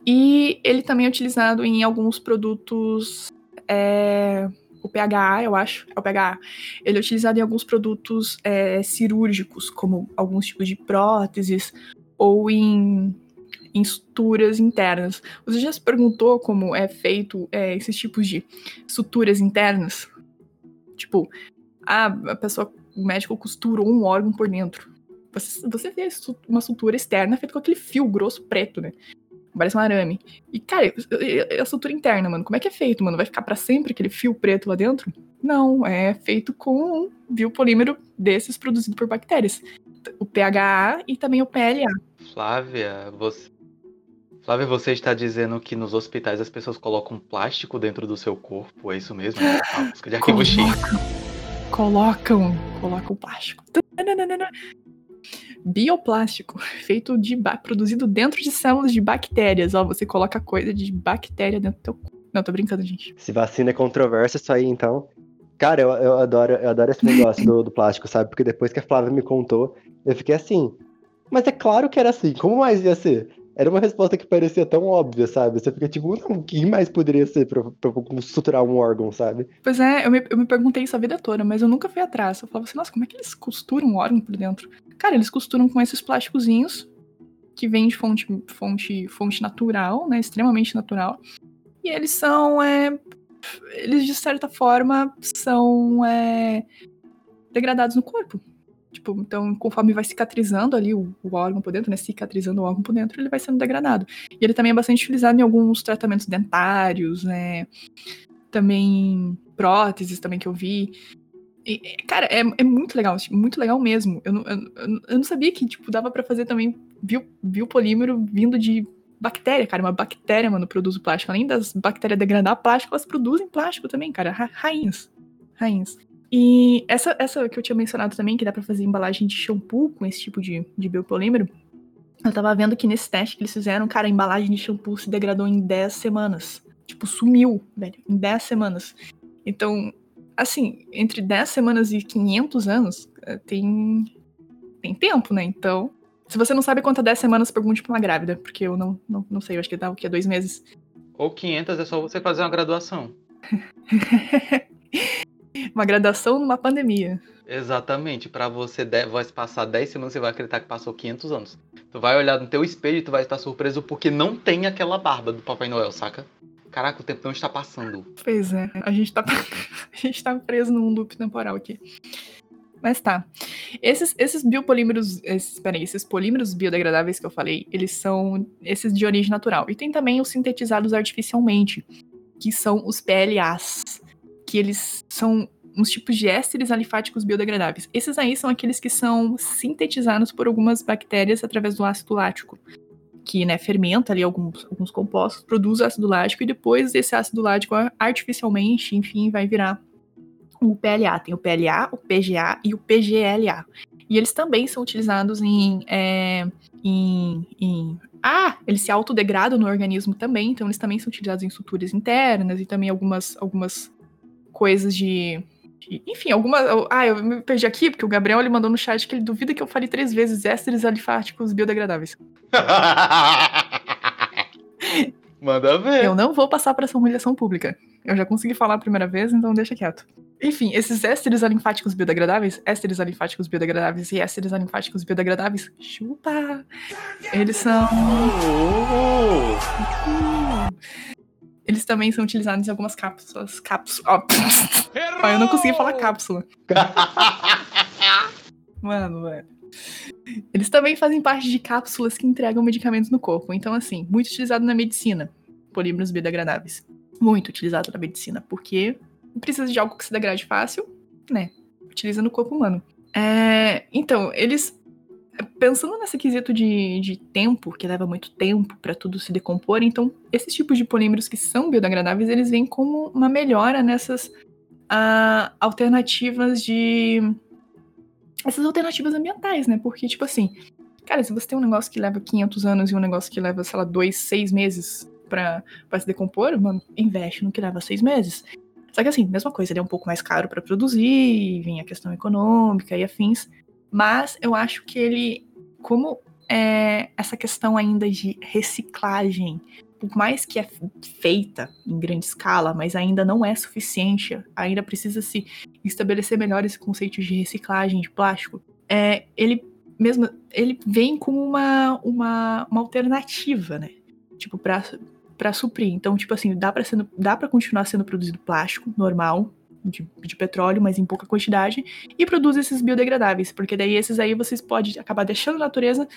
B: E ele também é utilizado em alguns produtos. É, o PHA, eu acho, é o PHA. Ele é utilizado em alguns produtos é, cirúrgicos, como alguns tipos de próteses, ou em, em suturas internas. Você já se perguntou como é feito é, esses tipos de suturas internas? Tipo, a, a pessoa o médico costurou um órgão por dentro. Você, você vê uma sutura externa feita com aquele fio grosso preto, né? Parece um arame. E, cara, a sutura interna, mano, como é que é feito, mano? Vai ficar para sempre aquele fio preto lá dentro? Não, é feito com um biopolímero desses produzido por bactérias. O PHA e também o PLA.
A: Flávia, você. Flávia, você está dizendo que nos hospitais as pessoas colocam plástico dentro do seu corpo, é isso mesmo? Ah, busca de arquivo X
B: colocam, colocam plástico. Bioplástico, feito de produzido dentro de células de bactérias. Ó, você coloca coisa de bactéria dentro do teu Não, tô brincando, gente.
C: Se vacina é controverso isso aí, então. Cara, eu, eu, adoro, eu adoro esse negócio do, do plástico, sabe? Porque depois que a Flávia me contou, eu fiquei assim. Mas é claro que era assim. Como mais ia ser? Era uma resposta que parecia tão óbvia, sabe? Você fica tipo, não, o que mais poderia ser pra, pra suturar um órgão, sabe?
B: Pois é, eu me, eu me perguntei isso a vida toda, mas eu nunca fui atrás. Eu falava assim, nossa, como é que eles costuram um órgão por dentro? Cara, eles costuram com esses plásticozinhos que vêm de fonte, fonte, fonte natural, né? Extremamente natural. E eles são. É, eles, de certa forma, são é, degradados no corpo. Tipo, então, conforme vai cicatrizando ali o, o, órgão por dentro, né? Cicatrizando o órgão por dentro, ele vai sendo degradado. E ele também é bastante utilizado em alguns tratamentos dentários, né? Também próteses também que eu vi. E, cara, é, é muito legal, tipo, muito legal mesmo. Eu, eu, eu não sabia que, tipo, dava para fazer também bio, biopolímero vindo de bactéria, cara. Uma bactéria, mano, produz o plástico. Além das bactérias degradar plástico, elas produzem plástico também, cara. Ra rainhas. Rainhas. E essa, essa que eu tinha mencionado também, que dá para fazer embalagem de shampoo com esse tipo de, de biopolímero, eu tava vendo que nesse teste que eles fizeram, cara, a embalagem de shampoo se degradou em 10 semanas. Tipo, sumiu, velho, em 10 semanas. Então, assim, entre 10 semanas e 500 anos, eh, tem, tem tempo, né? Então, se você não sabe quanto é 10 semanas, pergunte pra uma grávida, porque eu não, não, não sei, eu acho que dá o que? Dois meses.
A: Ou 500 é só você fazer uma graduação.
B: Uma graduação numa pandemia.
A: Exatamente. Para você vai passar 10 semanas, você vai acreditar que passou 500 anos. Tu vai olhar no teu espelho e tu vai estar surpreso porque não tem aquela barba do Papai Noel, saca? Caraca, o tempo não está passando.
B: Pois é, a gente tá, a gente tá preso num loop temporal aqui. Mas tá. Esses, esses biopolímeros, esses, peraí, esses polímeros biodegradáveis que eu falei, eles são esses de origem natural. E tem também os sintetizados artificialmente, que são os PLAs que eles são uns tipos de ésteres alifáticos biodegradáveis. Esses aí são aqueles que são sintetizados por algumas bactérias através do ácido lático, que né, fermenta ali alguns, alguns compostos, produz ácido lático e depois desse ácido lático artificialmente, enfim, vai virar o PLA. Tem o PLA, o PGA e o PGLA. E eles também são utilizados em, é, em, em ah, eles se autodegradam no organismo também, então eles também são utilizados em suturas internas e também algumas, algumas coisas de, enfim, alguma. Ah, eu me perdi aqui, porque o Gabriel ele mandou no chat que ele duvida que eu fale três vezes ésteres alifáticos biodegradáveis.
A: Manda ver.
B: Eu não vou passar para essa humilhação pública. Eu já consegui falar a primeira vez, então deixa quieto. Enfim, esses ésteres alinfáticos biodegradáveis, ésteres alinfáticos biodegradáveis e ésteres alinfáticos biodegradáveis, chupa! Eles são. Eles também são utilizados em algumas cápsulas. Cápsulas. Ó, eu não consegui falar cápsula. Mano, velho. Eles também fazem parte de cápsulas que entregam medicamentos no corpo. Então, assim, muito utilizado na medicina. Polímeros biodegradáveis. Muito utilizado na medicina, porque precisa de algo que se degrade fácil, né? Utiliza no corpo humano. É, então, eles. Pensando nesse quesito de, de tempo, que leva muito tempo para tudo se decompor, então, esses tipos de polímeros que são biodegradáveis, eles vêm como uma melhora nessas uh, alternativas de essas alternativas ambientais, né? Porque, tipo assim, cara, se você tem um negócio que leva 500 anos e um negócio que leva, sei lá, dois, seis meses pra se decompor, mano, investe no que leva seis meses. Só que assim, mesma coisa, ele é um pouco mais caro para produzir, vem a questão econômica e afins. Mas eu acho que ele, como é essa questão ainda de reciclagem, por mais que é feita em grande escala, mas ainda não é suficiente, ainda precisa se estabelecer melhor esse conceito de reciclagem de plástico. É, ele mesmo ele vem como uma, uma, uma alternativa, né? Tipo, para para suprir. Então, tipo assim, dá para dá para continuar sendo produzido plástico normal de, de, petróleo, mas em pouca quantidade, e produz esses biodegradáveis, porque daí esses aí vocês podem acabar deixando na natureza,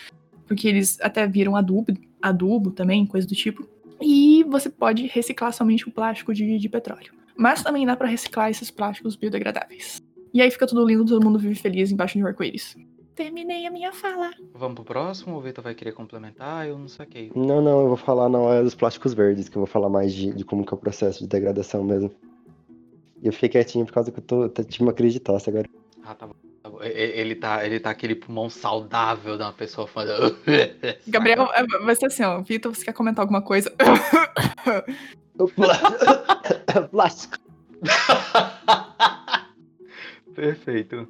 B: porque eles até viram adubo, adubo também, coisa do tipo. E você pode reciclar somente o plástico de, de petróleo. Mas também dá para reciclar esses plásticos biodegradáveis. E aí fica tudo lindo, todo mundo vive feliz embaixo de um arco-íris. Terminei a minha fala.
A: Vamos pro próximo? O Vitor vai querer complementar? Eu não saquei.
C: Não, não, eu vou falar na hora dos plásticos verdes, que eu vou falar mais de, de como que é o processo de degradação mesmo. E eu fiquei quietinho por causa que eu tô, tô tive uma crise de tosse agora.
A: Ah, tá bom. Tá bom. Ele tá, ele tá aquele pulmão saudável da uma pessoa fazendo.
B: Gabriel, é, vai ser assim, ó. Vitor, você quer comentar alguma coisa?
C: Plástico.
A: Perfeito.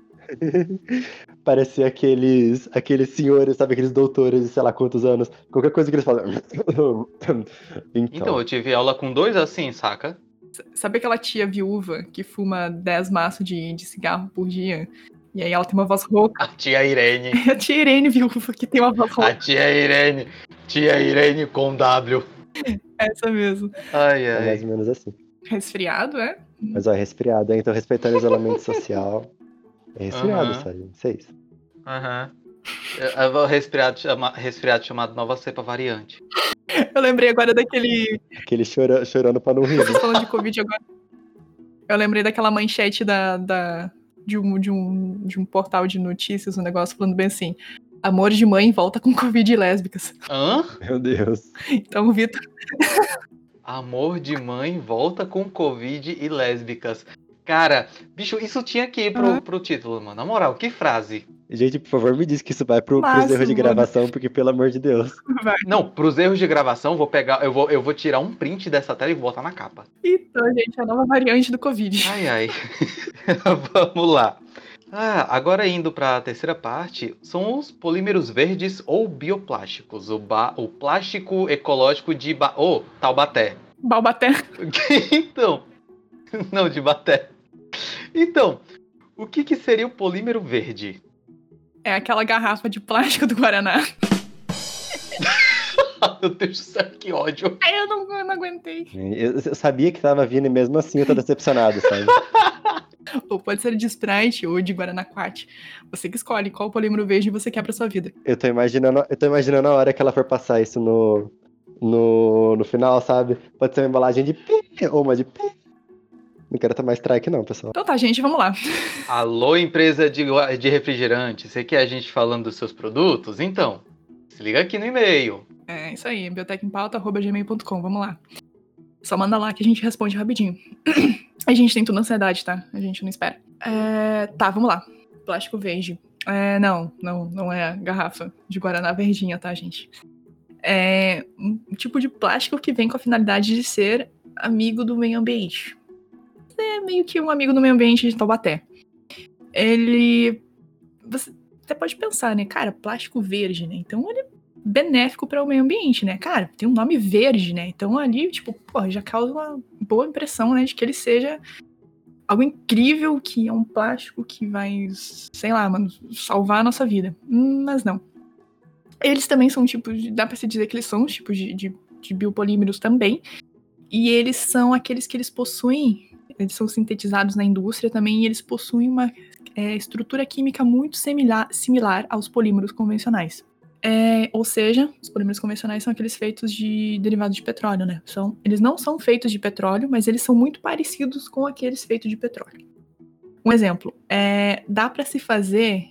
C: Parecia aqueles, aqueles senhores, sabe, aqueles doutores de sei lá quantos anos. Qualquer coisa que eles falam.
A: então. então, eu tive aula com dois assim, saca?
B: Sabe aquela tia viúva que fuma 10 maços de, de cigarro por dia? E aí ela tem uma voz rouca.
A: A tia Irene.
B: a tia Irene viúva que tem uma voz rouca.
A: A tia Irene. Tia Irene com W.
B: Essa mesmo.
A: Ai, ai.
C: É mais ou menos assim.
B: Resfriado, é?
C: Mas ó, resfriado, hein? Então respeitando o isolamento social. É resfriado, uhum. sabe? Isso é isso.
A: Aham. Uhum. Resfriado, chama, resfriado chamado nova cepa variante.
B: Eu lembrei agora daquele.
C: Aquele chora, chorando pra não rir.
B: Vocês falando de Covid agora. Eu lembrei daquela manchete da, da, de, um, de, um, de um portal de notícias, um negócio falando bem assim. Amor de mãe volta com Covid e lésbicas.
A: Hã?
C: Meu Deus.
B: Então, Vitor.
A: Amor de mãe volta com Covid e lésbicas. Cara, bicho, isso tinha que ir pro, uhum. pro título, mano. Na moral, que frase.
C: Gente, por favor, me diz que isso vai pro, pros erros de gravação, porque pelo amor de Deus.
A: Vai. Não, pros erros de gravação, vou pegar, eu vou, eu vou tirar um print dessa tela e botar na capa.
B: Então, gente, a nova variante do Covid.
A: Ai, ai. Vamos lá. Ah, agora indo para a terceira parte, são os polímeros verdes ou bioplásticos, o, ba o plástico ecológico de ba oh, Taubaté.
B: Balbaté.
A: então, não, de Baté. Então, o que, que seria o polímero verde?
B: É aquela garrafa de plástico do Guaraná.
A: Meu Deus do céu, que ódio.
B: Ai, eu não, eu não aguentei.
C: Eu, eu, sabia que tava vindo e mesmo assim eu tô decepcionado, sabe?
B: ou pode ser de Sprite ou de Guaraná Quat. Você que escolhe qual polímero verde você quer pra sua vida.
C: Eu tô imaginando, eu tô imaginando a hora que ela for passar isso no, no, no final, sabe? Pode ser uma embalagem de pi ou uma de pi não quero tomar strike, não, pessoal.
B: Então tá, gente, vamos lá.
A: Alô, empresa de, de refrigerante. Você quer a gente falando dos seus produtos? Então, se liga aqui no e-mail.
B: É isso aí, biotecempauta.gmail.com, vamos lá. Só manda lá que a gente responde rapidinho. a gente tem tudo na ansiedade, tá? A gente não espera. É, tá, vamos lá. Plástico verde. É, não, não, não é a garrafa de Guaraná verdinha, tá, gente? É um tipo de plástico que vem com a finalidade de ser amigo do meio ambiente é meio que um amigo do meio ambiente de Taubaté. Ele. Você até pode pensar, né? Cara, plástico verde, né? Então ele é benéfico para o meio ambiente, né? Cara, tem um nome verde, né? Então ali, tipo, pô, já causa uma boa impressão, né? De que ele seja algo incrível que é um plástico que vai, sei lá, mano, salvar a nossa vida. Mas não. Eles também são tipos de. Dá pra se dizer que eles são tipos de, de, de biopolímeros também. E eles são aqueles que eles possuem. Eles são sintetizados na indústria também, e eles possuem uma é, estrutura química muito similar, similar aos polímeros convencionais. É, ou seja, os polímeros convencionais são aqueles feitos de derivados de petróleo, né? São, eles não são feitos de petróleo, mas eles são muito parecidos com aqueles feitos de petróleo. Um exemplo, é, dá para se fazer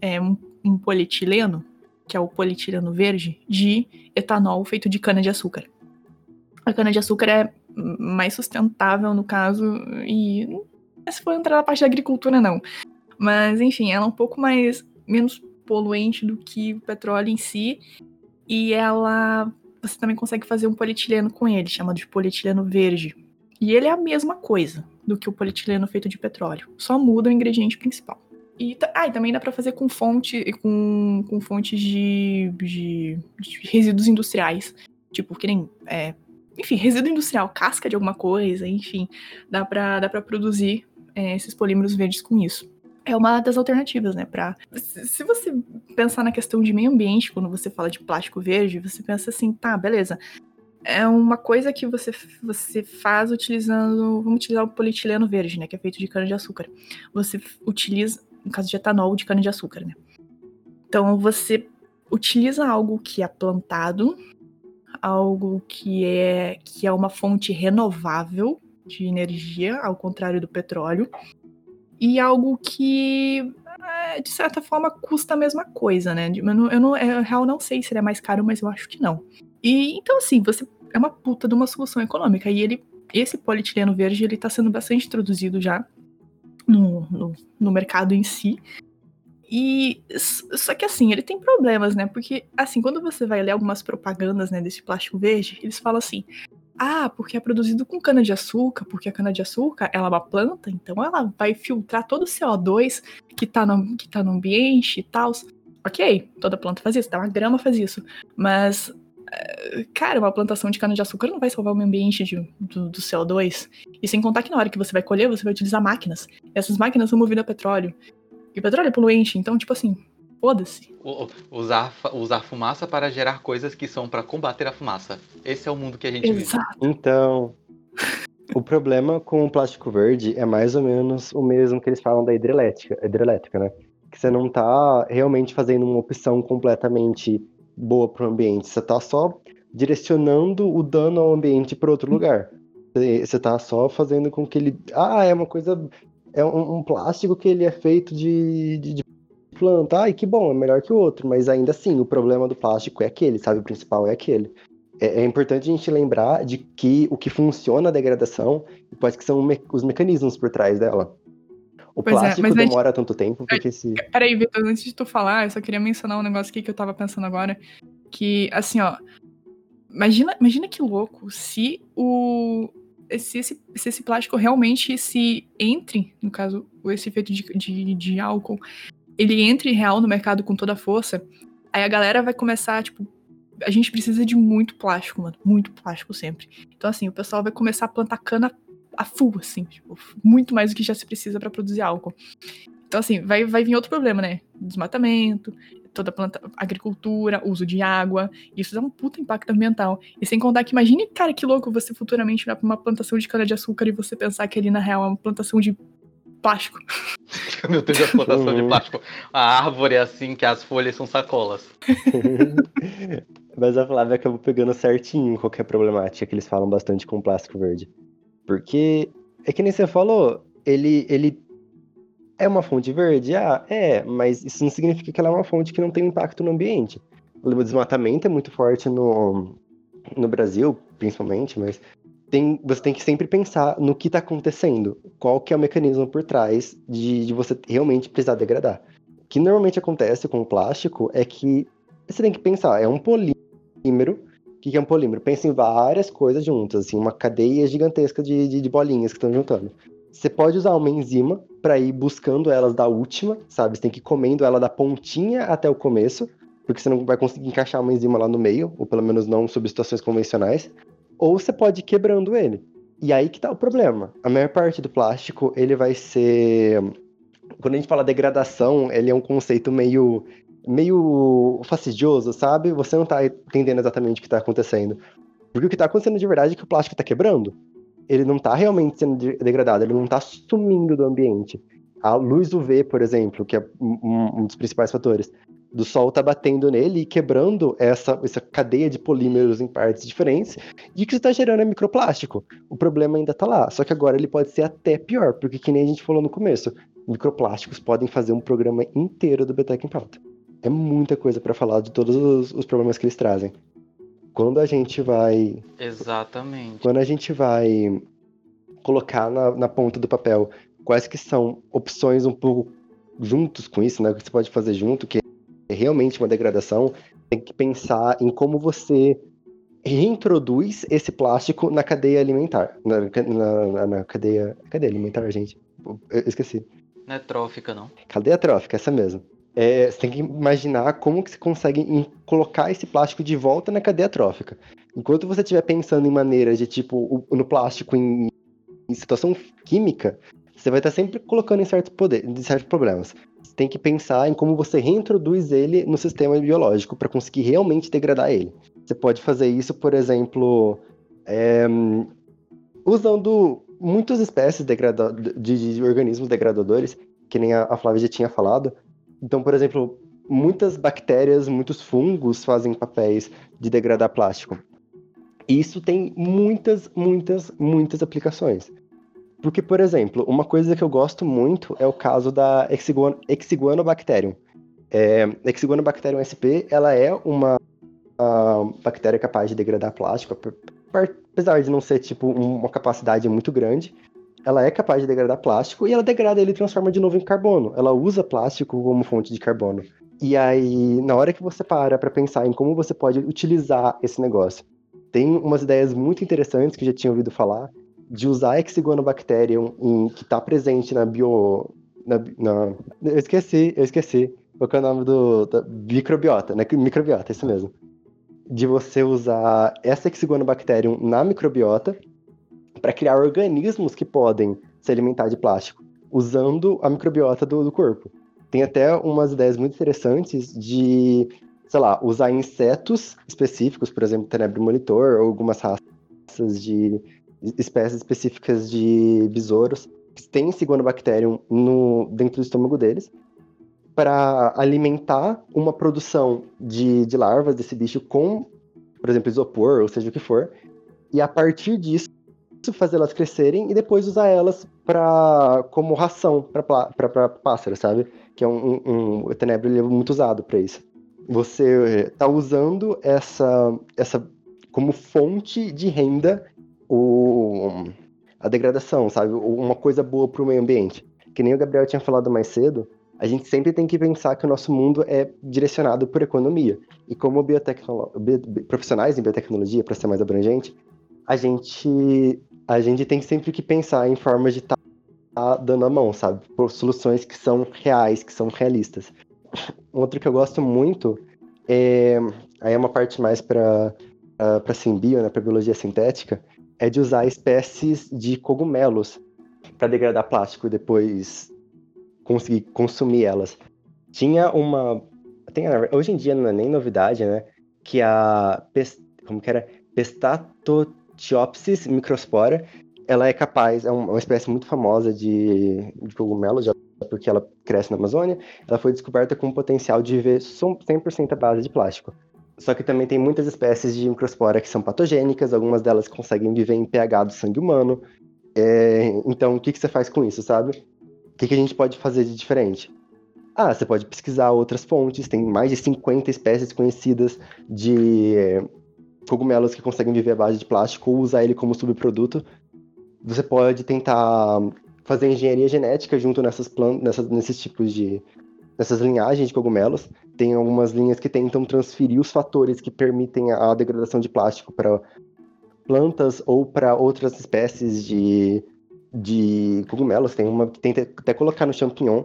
B: é, um, um polietileno, que é o polietileno verde, de etanol feito de cana-de-açúcar. A cana-de-açúcar é mais sustentável no caso, e se for entrar na parte da agricultura, não. Mas, enfim, ela é um pouco mais menos poluente do que o petróleo em si. E ela. Você também consegue fazer um polietileno com ele, chamado de polietileno verde. E ele é a mesma coisa do que o polietileno feito de petróleo. Só muda o ingrediente principal. E, ah, e também dá para fazer com fonte, com, com fontes de, de, de, resíduos industriais. Tipo, que nem. É, enfim, resíduo industrial, casca de alguma coisa, enfim. Dá pra, dá pra produzir é, esses polímeros verdes com isso é uma das alternativas, né? Pra... Se você pensar na questão de meio ambiente, quando você fala de plástico verde, você pensa assim, tá, beleza. É uma coisa que você, você faz utilizando. Vamos utilizar o polietileno verde, né? Que é feito de cana-de-açúcar. Você utiliza, no caso de etanol, de cana-de-açúcar, né? Então você utiliza algo que é plantado, algo que é, que é uma fonte renovável de energia, ao contrário do petróleo, e algo que, é, de certa forma, custa a mesma coisa, né? Eu, não, eu, não, eu real não sei se ele é mais caro, mas eu acho que não. E então, assim, você é uma puta de uma solução econômica. E ele, esse polietileno verde, ele tá sendo bastante introduzido já no, no, no mercado em si. E só que assim, ele tem problemas, né? Porque assim, quando você vai ler algumas propagandas, né, desse plástico verde, eles falam assim: ah, porque é produzido com cana-de-açúcar, porque a cana-de-açúcar ela é uma planta, então ela vai filtrar todo o CO2 que tá no, que tá no ambiente e tal. Ok, toda planta faz isso, até uma grama faz isso. Mas, eh, cara, uma plantação de cana-de-açúcar não vai salvar o meio ambiente de, do, do, CO2. E sem contar que na hora que você vai colher, você vai utilizar máquinas. Essas máquinas são movidas a petróleo. E o petróleo é poluente, então, tipo assim, Foda-se.
A: Usar, usar fumaça para gerar coisas que são para combater a fumaça. Esse é o mundo que a gente
B: Exato.
A: vive.
C: Então, o problema com o plástico verde é mais ou menos o mesmo que eles falam da hidrelétrica, hidrelétrica né? Que você não tá realmente fazendo uma opção completamente boa para o ambiente. Você tá só direcionando o dano ao ambiente para outro lugar. Você tá só fazendo com que ele. Ah, é uma coisa. É um, um plástico que ele é feito de, de, de planta, ai que bom, é melhor que o outro, mas ainda assim, o problema do plástico é aquele, sabe? O principal é aquele. É, é importante a gente lembrar de que o que funciona a degradação, quais que são me os mecanismos por trás dela. O pois é, plástico é, demora gente... tanto tempo porque se.
B: Peraí, Vitor, antes de tu falar, eu só queria mencionar um negócio aqui que eu tava pensando agora. Que, assim, ó. Imagina, imagina que louco se o. Se esse, se esse plástico realmente se entre, no caso, esse efeito de, de, de álcool, ele entre real no mercado com toda a força, aí a galera vai começar, tipo, a gente precisa de muito plástico, mano. Muito plástico sempre. Então, assim, o pessoal vai começar a plantar cana a full, assim, tipo, muito mais do que já se precisa para produzir álcool. Então, assim, vai, vai vir outro problema, né? Desmatamento, toda a planta, agricultura, uso de água. Isso dá um puta impacto ambiental. E sem contar que, imagine, cara, que louco você futuramente ir pra uma plantação de cana-de-açúcar e você pensar que ali, na real, é uma plantação de plástico.
A: Meu Deus, a plantação de plástico. A árvore é assim que as folhas são sacolas.
C: Mas a Flávia acabou pegando certinho qualquer problemática que eles falam bastante com plástico verde. Porque é que nem você falou, ele, ele é uma fonte verde? Ah, é, mas isso não significa que ela é uma fonte que não tem impacto no ambiente. O desmatamento é muito forte no, no Brasil, principalmente, mas tem, você tem que sempre pensar no que está acontecendo, qual que é o mecanismo por trás de, de, você realmente precisar degradar. O que normalmente acontece com o plástico é que você tem que pensar, é um polímero. O que é um polímero? Pensa em várias coisas juntas, assim, uma cadeia gigantesca de, de, de bolinhas que estão juntando. Você pode usar uma enzima para ir buscando elas da última, sabe? Você tem que ir comendo ela da pontinha até o começo, porque você não vai conseguir encaixar uma enzima lá no meio, ou pelo menos não sob situações convencionais ou você pode ir quebrando ele. E aí que tá o problema. A maior parte do plástico, ele vai ser. Quando a gente fala degradação, ele é um conceito meio meio fastidioso, sabe? Você não tá entendendo exatamente o que tá acontecendo. Porque o que tá acontecendo de verdade é que o plástico tá quebrando. Ele não tá realmente sendo degradado, ele não tá sumindo do ambiente. A luz UV, por exemplo, que é um, um dos principais fatores, do sol tá batendo nele e quebrando essa, essa cadeia de polímeros em partes diferentes, e o que está gerando é microplástico. O problema ainda tá lá, só que agora ele pode ser até pior, porque que nem a gente falou no começo, microplásticos podem fazer um programa inteiro do Betec em pauta. É muita coisa para falar de todos os, os problemas que eles trazem. Quando a gente vai.
A: Exatamente.
C: Quando a gente vai colocar na, na ponta do papel quais que são opções um pouco juntos com isso, né? Que você pode fazer junto, que é realmente uma degradação, tem que pensar em como você reintroduz esse plástico na cadeia alimentar. Na, na, na cadeia. Cadeia alimentar, gente? Eu esqueci.
A: Não é trófica, não.
C: Cadeia trófica, essa mesmo. É, você tem que imaginar como que você consegue colocar esse plástico de volta na cadeia trófica. Enquanto você estiver pensando em maneiras de tipo no plástico em, em situação química, você vai estar sempre colocando em certos, poder, em certos problemas. Você tem que pensar em como você reintroduz ele no sistema biológico para conseguir realmente degradar ele. Você pode fazer isso, por exemplo, é, usando muitas espécies de, de, organismos degradadores, que nem a, a Flávia já tinha falado. Então, por exemplo, muitas bactérias, muitos fungos fazem papéis de degradar plástico. E isso tem muitas, muitas, muitas aplicações. Porque, por exemplo, uma coisa que eu gosto muito é o caso da Exiguanobacterium. É, Exiguanobacterium sp, ela é uma, uma, bactéria capaz de degradar plástico, apesar de não ser tipo uma capacidade muito grande, ela é capaz de degradar plástico e ela degrada ele e transforma de novo em carbono. Ela usa plástico como fonte de carbono. E aí, na hora que você para para pensar em como você pode utilizar esse negócio, tem umas ideias muito interessantes que eu já tinha ouvido falar, de usar a Exiguanobacterium em, que está presente na bio. Na, na, eu esqueci, eu esqueci. Qual é o nome do. Da microbiota, né? Microbiota, isso mesmo. De você usar essa Exiguanobacterium na microbiota para criar organismos que podem se alimentar de plástico, usando a microbiota do, do corpo. Tem até umas ideias muito interessantes de, sei lá, usar insetos específicos, por exemplo, Tenebre monitor, ou algumas raças de espécies específicas de besouros que têm cianobacterium no, dentro do estômago deles para alimentar uma produção de, de larvas desse bicho com, por exemplo, isopor, ou seja o que for, e a partir disso fazer elas crescerem e depois usar elas para como ração para pássaros, sabe? Que é um, um, tenebro é muito usado para isso. Você está usando essa, essa como fonte de renda o, a degradação, sabe? Uma coisa boa para o meio ambiente. Que nem o Gabriel tinha falado mais cedo, a gente sempre tem que pensar que o nosso mundo é direcionado por economia. E como biotecnolo... profissionais em biotecnologia, para ser mais abrangente, a gente, a gente tem sempre que pensar em formas de estar tá dando a mão, sabe? Por soluções que são reais, que são realistas. Outro que eu gosto muito é. Aí é uma parte mais para para simbio, né, para biologia sintética, é de usar espécies de cogumelos para degradar plástico e depois conseguir consumir elas. Tinha uma. Tem, hoje em dia não é nem novidade, né? Que a. Como que era? Pestatotiopsis microspora. Ela é capaz, é uma espécie muito famosa de, de cogumelo, já porque ela cresce na Amazônia. Ela foi descoberta com o potencial de viver 100% à base de plástico. Só que também tem muitas espécies de microspora que são patogênicas, algumas delas conseguem viver em pH do sangue humano. É, então, o que, que você faz com isso, sabe? O que, que a gente pode fazer de diferente? Ah, você pode pesquisar outras fontes, tem mais de 50 espécies conhecidas de é, cogumelos que conseguem viver à base de plástico ou usar ele como subproduto. Você pode tentar fazer engenharia genética junto nessas plantas, nesses tipos de. nessas linhagens de cogumelos tem algumas linhas que tentam transferir os fatores que permitem a degradação de plástico para plantas ou para outras espécies de, de cogumelos. Tem uma que tenta até colocar no champignon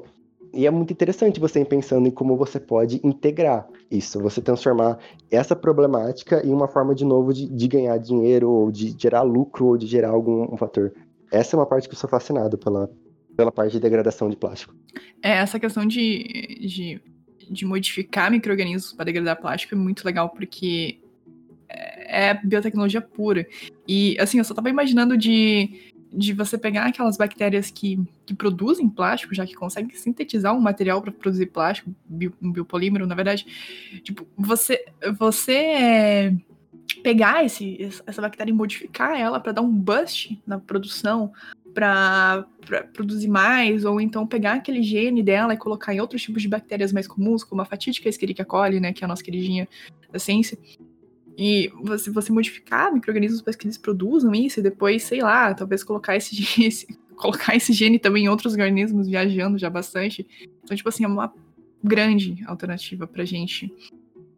C: e é muito interessante você ir pensando em como você pode integrar isso, você transformar essa problemática em uma forma de novo de, de ganhar dinheiro, ou de gerar lucro, ou de gerar algum um fator. Essa é uma parte que eu sou fascinado pela, pela parte de degradação de plástico.
B: É, essa questão de, de, de modificar micro-organismos para degradar plástico é muito legal, porque é, é biotecnologia pura. E, assim, eu só tava imaginando de de você pegar aquelas bactérias que, que produzem plástico, já que conseguem sintetizar um material para produzir plástico, um biopolímero, na verdade, tipo, você, você é, pegar esse, essa bactéria e modificar ela para dar um bust na produção, para produzir mais, ou então pegar aquele gene dela e colocar em outros tipos de bactérias mais comuns, como a fatídica Escherichia coli, né, que é a nossa queridinha da ciência, e você, você modificar micro-organismos para que eles produzam isso, e depois, sei lá, talvez colocar esse, esse, colocar esse gene também em outros organismos, viajando já bastante. Então, tipo assim, é uma grande alternativa pra gente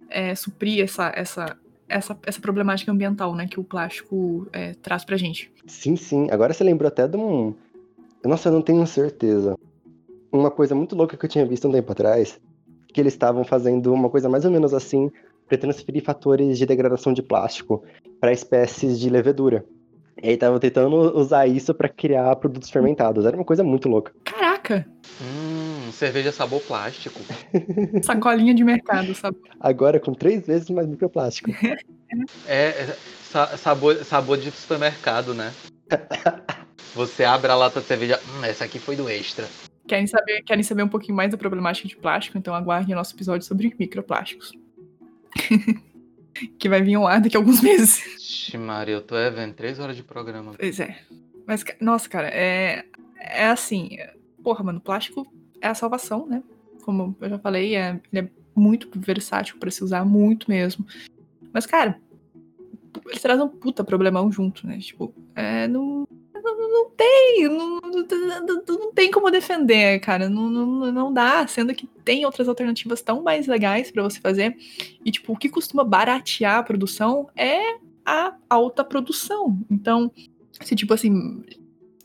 B: é, suprir essa, essa, essa, essa problemática ambiental, né, que o plástico é, traz pra gente.
C: Sim, sim. Agora você lembrou até de um. Nossa, eu não tenho certeza. Uma coisa muito louca que eu tinha visto um tempo atrás, que eles estavam fazendo uma coisa mais ou menos assim para transferir fatores de degradação de plástico para espécies de levedura. E aí estavam tentando usar isso para criar produtos fermentados. Era uma coisa muito louca.
B: Caraca!
A: Hum, cerveja sabor plástico.
B: Sacolinha de mercado, sabe?
C: Agora com três vezes mais microplástico.
A: é, é sabor, sabor de supermercado, né? Você abre a lata de cerveja. Hum, essa aqui foi do extra.
B: Querem saber, querem saber um pouquinho mais da problemática de plástico? Então aguardem nosso episódio sobre microplásticos. que vai vir ao ar daqui a alguns meses.
A: Ixi, Maria, eu tô é vendo três horas de programa.
B: Pois é. Mas, nossa, cara, é, é assim. Porra, mano, plástico é a salvação, né? Como eu já falei, é, ele é muito versátil para se usar, muito mesmo. Mas, cara, ele traz um puta problemão junto, né? Tipo, é, não, não, não tem, não, não, tem como defender, cara. Não, não, não dá, sendo que tem outras alternativas tão mais legais para você fazer. E, tipo, o que costuma baratear a produção é a alta produção. Então, se, tipo assim,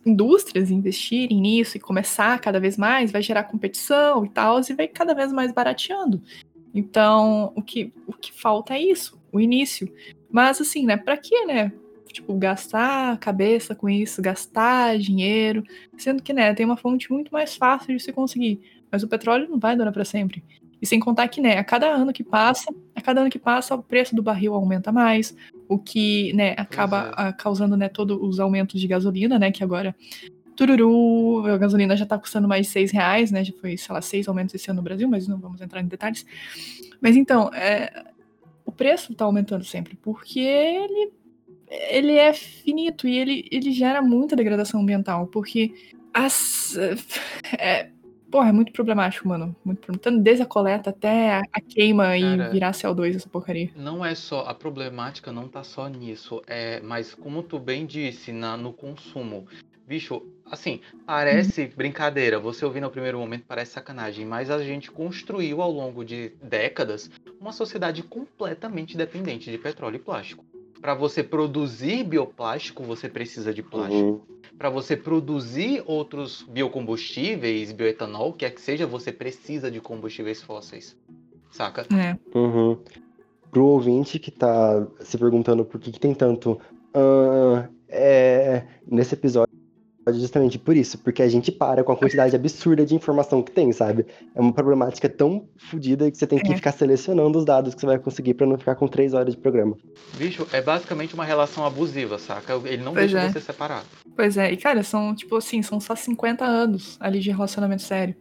B: indústrias investirem nisso e começar cada vez mais, vai gerar competição e tal, e vai cada vez mais barateando. Então, o que, o que falta é isso, o início. Mas, assim, né, pra quê, né? Tipo, gastar a cabeça com isso, gastar dinheiro, sendo que, né, tem uma fonte muito mais fácil de se conseguir. Mas o petróleo não vai durar para sempre. E sem contar que, né, a cada ano que passa, a cada ano que passa, o preço do barril aumenta mais, o que, né, acaba é. causando, né, todos os aumentos de gasolina, né, que agora, tururu, a gasolina já tá custando mais de seis reais, né, já foi, sei lá, seis aumentos esse ano no Brasil, mas não vamos entrar em detalhes. Mas então, é, o preço tá aumentando sempre, porque ele ele é finito e ele, ele gera muita degradação ambiental, porque as. É, porra, é muito problemático, mano. Muito Tanto desde a coleta até a, a queima Cara, e virar CO2, essa porcaria.
A: Não é só. A problemática não tá só nisso. É, mas como tu bem disse, na, no consumo. Bicho, assim, parece uhum. brincadeira. Você ouvir no primeiro momento parece sacanagem, mas a gente construiu ao longo de décadas uma sociedade completamente dependente de petróleo e plástico. Para você produzir bioplástico, você precisa de plástico. Uhum. Para você produzir outros biocombustíveis, bioetanol, quer que seja, você precisa de combustíveis fósseis. Saca?
B: É.
C: Uhum. Pro ouvinte que tá se perguntando por que, que tem tanto. Uh, é, nesse episódio justamente por isso, porque a gente para com a quantidade absurda de informação que tem, sabe? É uma problemática tão fodida que você tem que é. ficar selecionando os dados que você vai conseguir para não ficar com três horas de programa.
A: Bicho, é basicamente uma relação abusiva, saca? Ele não pois deixa é. você separar.
B: Pois é, e cara, são, tipo assim, são só 50 anos ali de relacionamento sério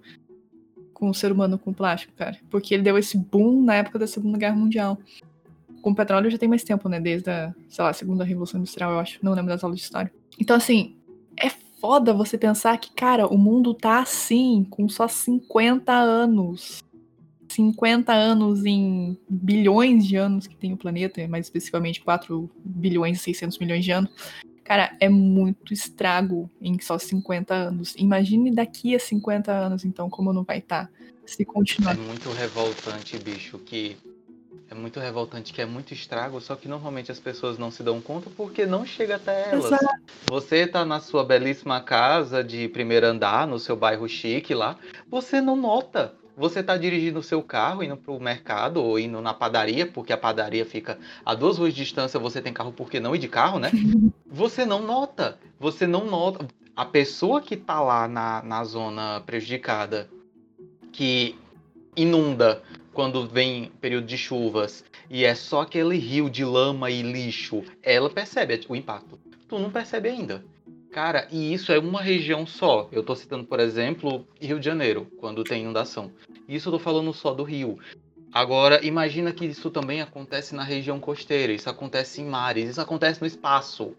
B: com o ser humano com o plástico, cara. Porque ele deu esse boom na época da Segunda Guerra Mundial. Com o petróleo já tem mais tempo, né? Desde a, sei lá, Segunda Revolução Industrial, eu acho. Não lembro das aulas de história. Então, assim, é foda você pensar que, cara, o mundo tá assim, com só 50 anos. 50 anos em bilhões de anos que tem o planeta, mais especificamente 4 bilhões e 600 milhões de anos. Cara, é muito estrago em só 50 anos. Imagine daqui a 50 anos, então, como não vai estar tá, se continuar.
A: É muito revoltante, bicho, que é muito revoltante, que é muito estrago, só que normalmente as pessoas não se dão conta porque não chega até elas.
B: Exato.
A: Você tá na sua belíssima casa de primeiro andar, no seu bairro chique lá, você não nota. Você tá dirigindo o seu carro, indo pro mercado ou indo na padaria, porque a padaria fica a duas ruas de distância, você tem carro, por que não ir de carro, né? Você não nota. Você não nota. A pessoa que tá lá na, na zona prejudicada, que inunda quando vem período de chuvas e é só aquele rio de lama e lixo, ela percebe o impacto. Tu não percebe ainda. Cara, e isso é uma região só. Eu tô citando, por exemplo, Rio de Janeiro, quando tem inundação. Isso eu tô falando só do Rio. Agora, imagina que isso também acontece na região costeira, isso acontece em mares, isso acontece no espaço.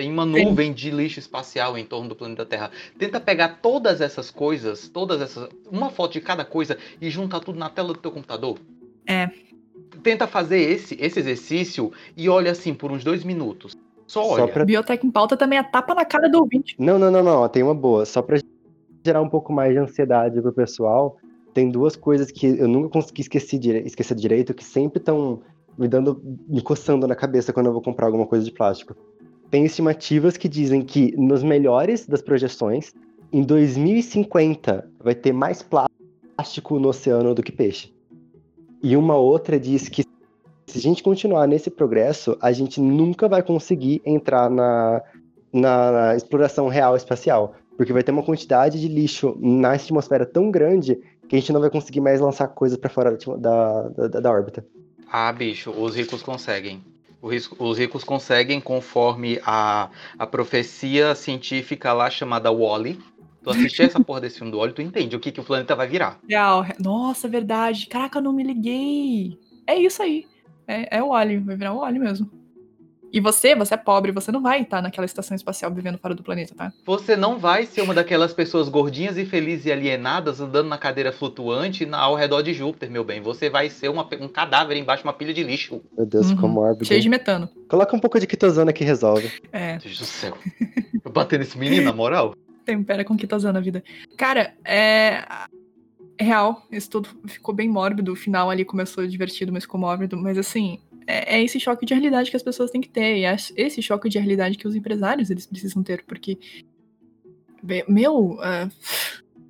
A: Tem uma nuvem de lixo espacial em torno do planeta Terra. Tenta pegar todas essas coisas, todas essas. Uma foto de cada coisa e juntar tudo na tela do teu computador.
B: É.
A: Tenta fazer esse, esse exercício e olha assim por uns dois minutos. Só
C: Só
A: olha.
C: pra-
B: Biotech em pauta também é tapa na cara do ouvinte.
C: Não, não, não, não. Tem uma boa. Só pra gerar um pouco mais de ansiedade pro pessoal, tem duas coisas que eu nunca consegui esquecer, dire... esquecer direito, que sempre estão me dando, me coçando na cabeça quando eu vou comprar alguma coisa de plástico. Tem estimativas que dizem que nos melhores das projeções, em 2050 vai ter mais plástico no oceano do que peixe. E uma outra diz que se a gente continuar nesse progresso, a gente nunca vai conseguir entrar na, na, na exploração real espacial. Porque vai ter uma quantidade de lixo na atmosfera tão grande que a gente não vai conseguir mais lançar coisas para fora da, da, da, da órbita.
A: Ah, bicho, os ricos conseguem. Os ricos conseguem conforme a, a profecia científica lá chamada Wally. Tu assistir essa porra desse filme do Wally, tu entende o que, que o planeta vai virar.
B: Real. Nossa, verdade. Caraca, eu não me liguei. É isso aí. É, é o Wally, vai virar o Wally mesmo. E você, você é pobre, você não vai estar naquela estação espacial vivendo fora do planeta, tá?
A: Você não vai ser uma daquelas pessoas gordinhas e felizes e alienadas andando na cadeira flutuante na, ao redor de Júpiter, meu bem. Você vai ser uma um cadáver embaixo de uma pilha de lixo.
C: Meu Deus,
B: Uhum.
C: ficou mórbido.
B: Cheio de metano.
C: Coloca um pouco de quitosana que resolve.
B: É,
A: Deus do céu. Eu bater nesse menino, na moral.
B: tempera com quitosana a vida. Cara, é. Real, isso tudo ficou bem mórbido. O final ali começou divertido, mas ficou mórbido. Mas assim, é, é esse choque de realidade que as pessoas têm que ter. E é esse choque de realidade que os empresários eles precisam ter. Porque. Meu. ah,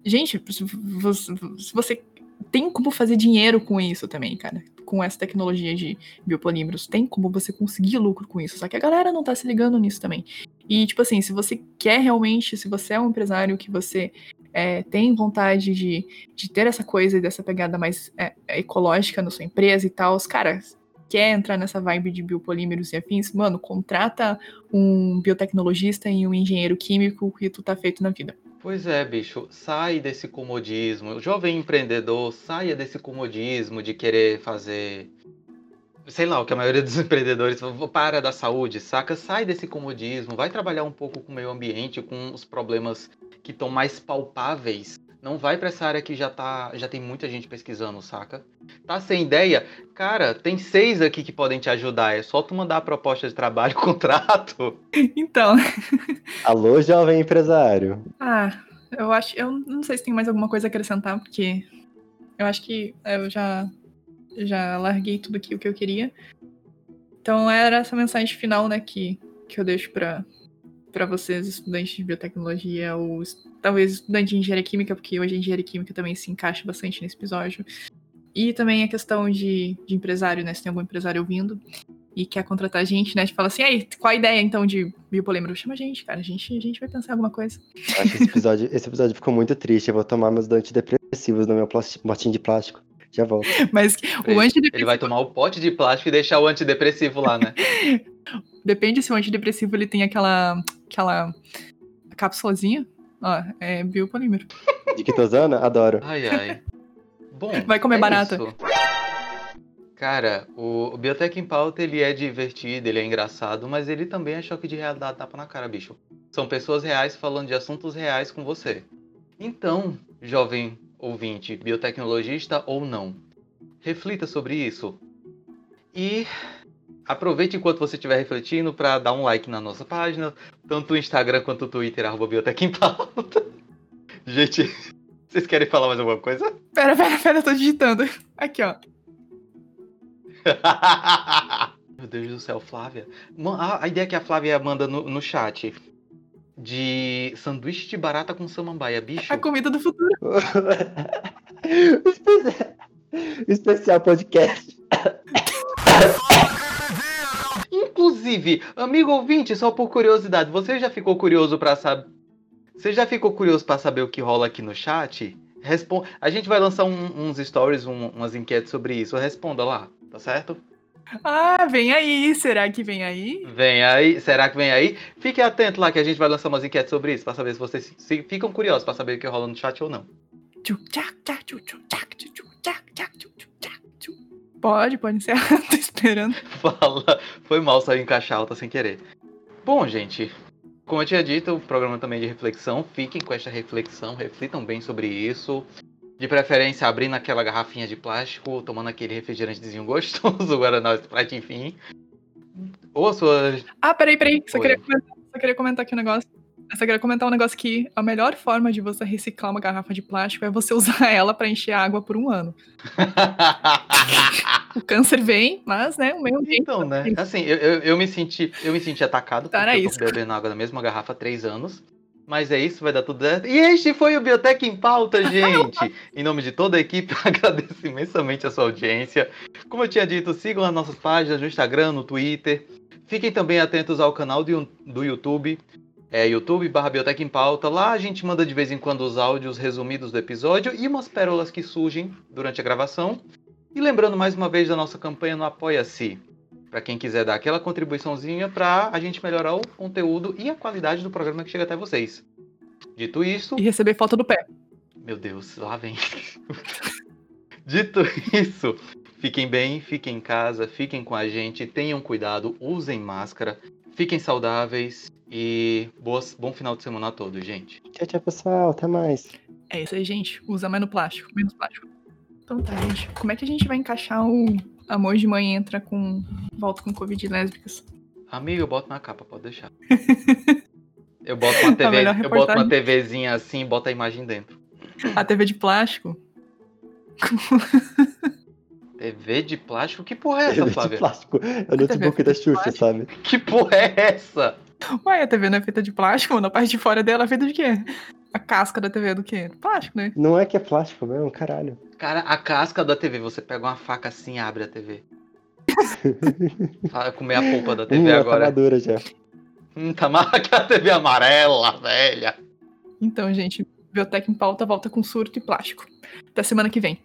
B: gente, se você tem como fazer dinheiro com isso também, cara. Com essa tecnologia de biopolímeros. Tem como você conseguir lucro com isso. Só que a galera não tá se ligando nisso também. E, tipo assim, se você quer realmente, se você é um empresário que você é, tem vontade de, de ter essa coisa e dessa pegada mais é, ecológica na sua empresa e tal, os caras quer entrar nessa vibe de biopolímeros e afins, mano, contrata um biotecnologista e um engenheiro químico que tu tá feito na vida.
A: Pois é, bicho, sai desse comodismo. O jovem empreendedor, saia desse comodismo de querer fazer. Sei lá, o que a maioria dos empreendedores para da saúde, saca? Sai desse comodismo, vai trabalhar um pouco com o meio ambiente, com os problemas que estão mais palpáveis. Não vai pra essa área que já tá, já tem muita gente pesquisando, saca? Tá sem ideia? Cara, tem seis aqui que podem te ajudar. É só tu mandar a proposta de trabalho, contrato.
B: Então,
C: Alô, jovem empresário.
B: ah, eu acho, eu não sei se tem mais alguma coisa a acrescentar, porque eu acho que eu já já larguei tudo aqui o que eu queria. Então era essa mensagem final, né, que, que eu deixo para para vocês, estudantes de biotecnologia, ou talvez estudantes de engenharia química, porque hoje a engenharia química também se encaixa bastante nesse episódio. E também a questão de, de empresário, né? Se tem algum empresário ouvindo e quer contratar a gente, né? De fala assim, aí, qual a ideia então de biopolímero? Chama a gente, cara. A gente, a gente vai pensar em alguma coisa.
C: Acho esse episódio, esse episódio ficou muito triste. Eu vou tomar meus antidepressivos no meu potinho de plástico. Já volto.
B: Mas o antidepressivo.
A: Ele vai tomar o pote de plástico e deixar o antidepressivo lá, né?
B: Depende se o antidepressivo ele tem aquela. aquela cápsulazinha. Ó, é biopolímero.
C: De quitosana? Adoro.
A: Ai, ai. Bom.
B: Vai comer
A: é
B: barata.
A: isso. Cara, o o Biotech em Pauta ele é divertido, ele é engraçado, mas ele também é choque de realidade tapa na cara, bicho. São pessoas reais falando de assuntos reais com você. Então, jovem ouvinte, biotecnologista ou não, reflita sobre isso. E aproveite enquanto você estiver refletindo para dar um like na nossa página, tanto o Instagram quanto o Twitter, arroba Biotech em Pauta. Gente, vocês querem falar mais alguma coisa?
B: Pera, pera, pera, eu tô digitando. Aqui, ó.
A: Meu Deus do céu, Flávia. A, ideia que a Flávia manda no, no chat de sanduíche de barata com samambaia, bicho.
B: A comida do futuro.
C: Espe- Especial podcast.
A: Inclusive, amigo ouvinte, só por curiosidade, você já ficou curioso pra saber? Você já ficou curioso pra saber o que rola aqui no chat? Respon... A gente vai lançar um- uns stories, um- umas enquetes sobre isso. Responda lá, tá certo?
B: Ah, vem aí. Será que vem aí?
A: Vem aí, será que vem aí? Fique atento lá que a gente vai lançar umas enquetes sobre isso, pra saber se vocês se- ficam curiosos pra saber o que rola no chat ou não.
B: Tchu, tchac, tchac, tchu, tchu, tchac, tchu, tchu, tchac, Pode, pode encerrar. Tô esperando.
A: Fala, foi mal saiu em caixa alta sem querer. Bom, gente, como eu tinha dito, o programa também é de reflexão. Fiquem com esta reflexão, reflitam bem sobre isso. De preferência, abrindo aquela garrafinha de plástico, tomando aquele refrigerantezinho gostoso, Guaraná Sprite, enfim. Ou a sua.
B: Ah, peraí, peraí. Só
A: Oi.
B: queria, comentar, só queria comentar aqui um negócio. Eu só queria comentar um negócio que a melhor forma de você reciclar uma garrafa de plástico é você usar ela pra encher água por um ano. O câncer vem, mas, né, o meio ambiente.
A: então, né? Assim, eu, eu, eu me senti, eu me senti atacado
B: Tá,
A: porque
B: era
A: eu tô
B: isso.
A: bebendo água da mesma garrafa há três anos. Mas é isso, vai dar tudo certo. E este foi o Biotech em Pauta, gente! em nome de toda a equipe, agradeço imensamente a sua audiência. Como eu tinha dito, sigam as nossas páginas no Instagram, no Twitter. Fiquem também atentos ao canal do YouTube, é YouTube barra Biotech em Pauta. Lá a gente manda de vez em quando os áudios resumidos do episódio e umas pérolas que surgem durante a gravação. E lembrando mais uma vez da nossa campanha no Apoia-se. Para quem quiser dar aquela contribuiçãozinha para a gente melhorar o conteúdo e a qualidade do programa que chega até vocês. Dito isso,
B: E receber foto do pé.
A: meu Deus, lá vem. Dito isso, fiquem bem, fiquem em casa, fiquem com a gente, tenham cuidado, usem máscara, fiquem saudáveis e boas, bom final de semana a todos, gente.
C: Tchau, tchau, pessoal. Até mais.
B: É isso aí, gente. Usa menos plástico. Menos plástico. Então tá, gente. Como é que a gente vai encaixar o amor de mãe entra com. volta com Covid lésbicas?
A: Amigo, eu boto na capa, pode deixar. Eu boto uma TV,
B: melhor
A: eu boto uma. TVzinha assim e boto a imagem dentro.
B: A TV de plástico?
A: TV de plástico? Que porra é essa,
C: TV de
A: Flávia?
C: plástico. É o notebook da
B: de
C: Xuxa, sabe?
A: Que porra é essa?
B: Ué, a TV não é feita de plástico, mano. A parte de fora dela é feita de quê? A casca da TV é do quê? Plástico, né?
C: Não é que é plástico mesmo, caralho.
A: Cara, a casca da TV, você pega uma faca assim e abre a TV. Vai comer a polpa da TV
C: Hum, ela tá
A: agora.
C: madura já.
A: Hum, tá mais que a TV amarela, velha.
B: Então, gente, Biotech em pauta volta com surto e plástico. Até semana que vem.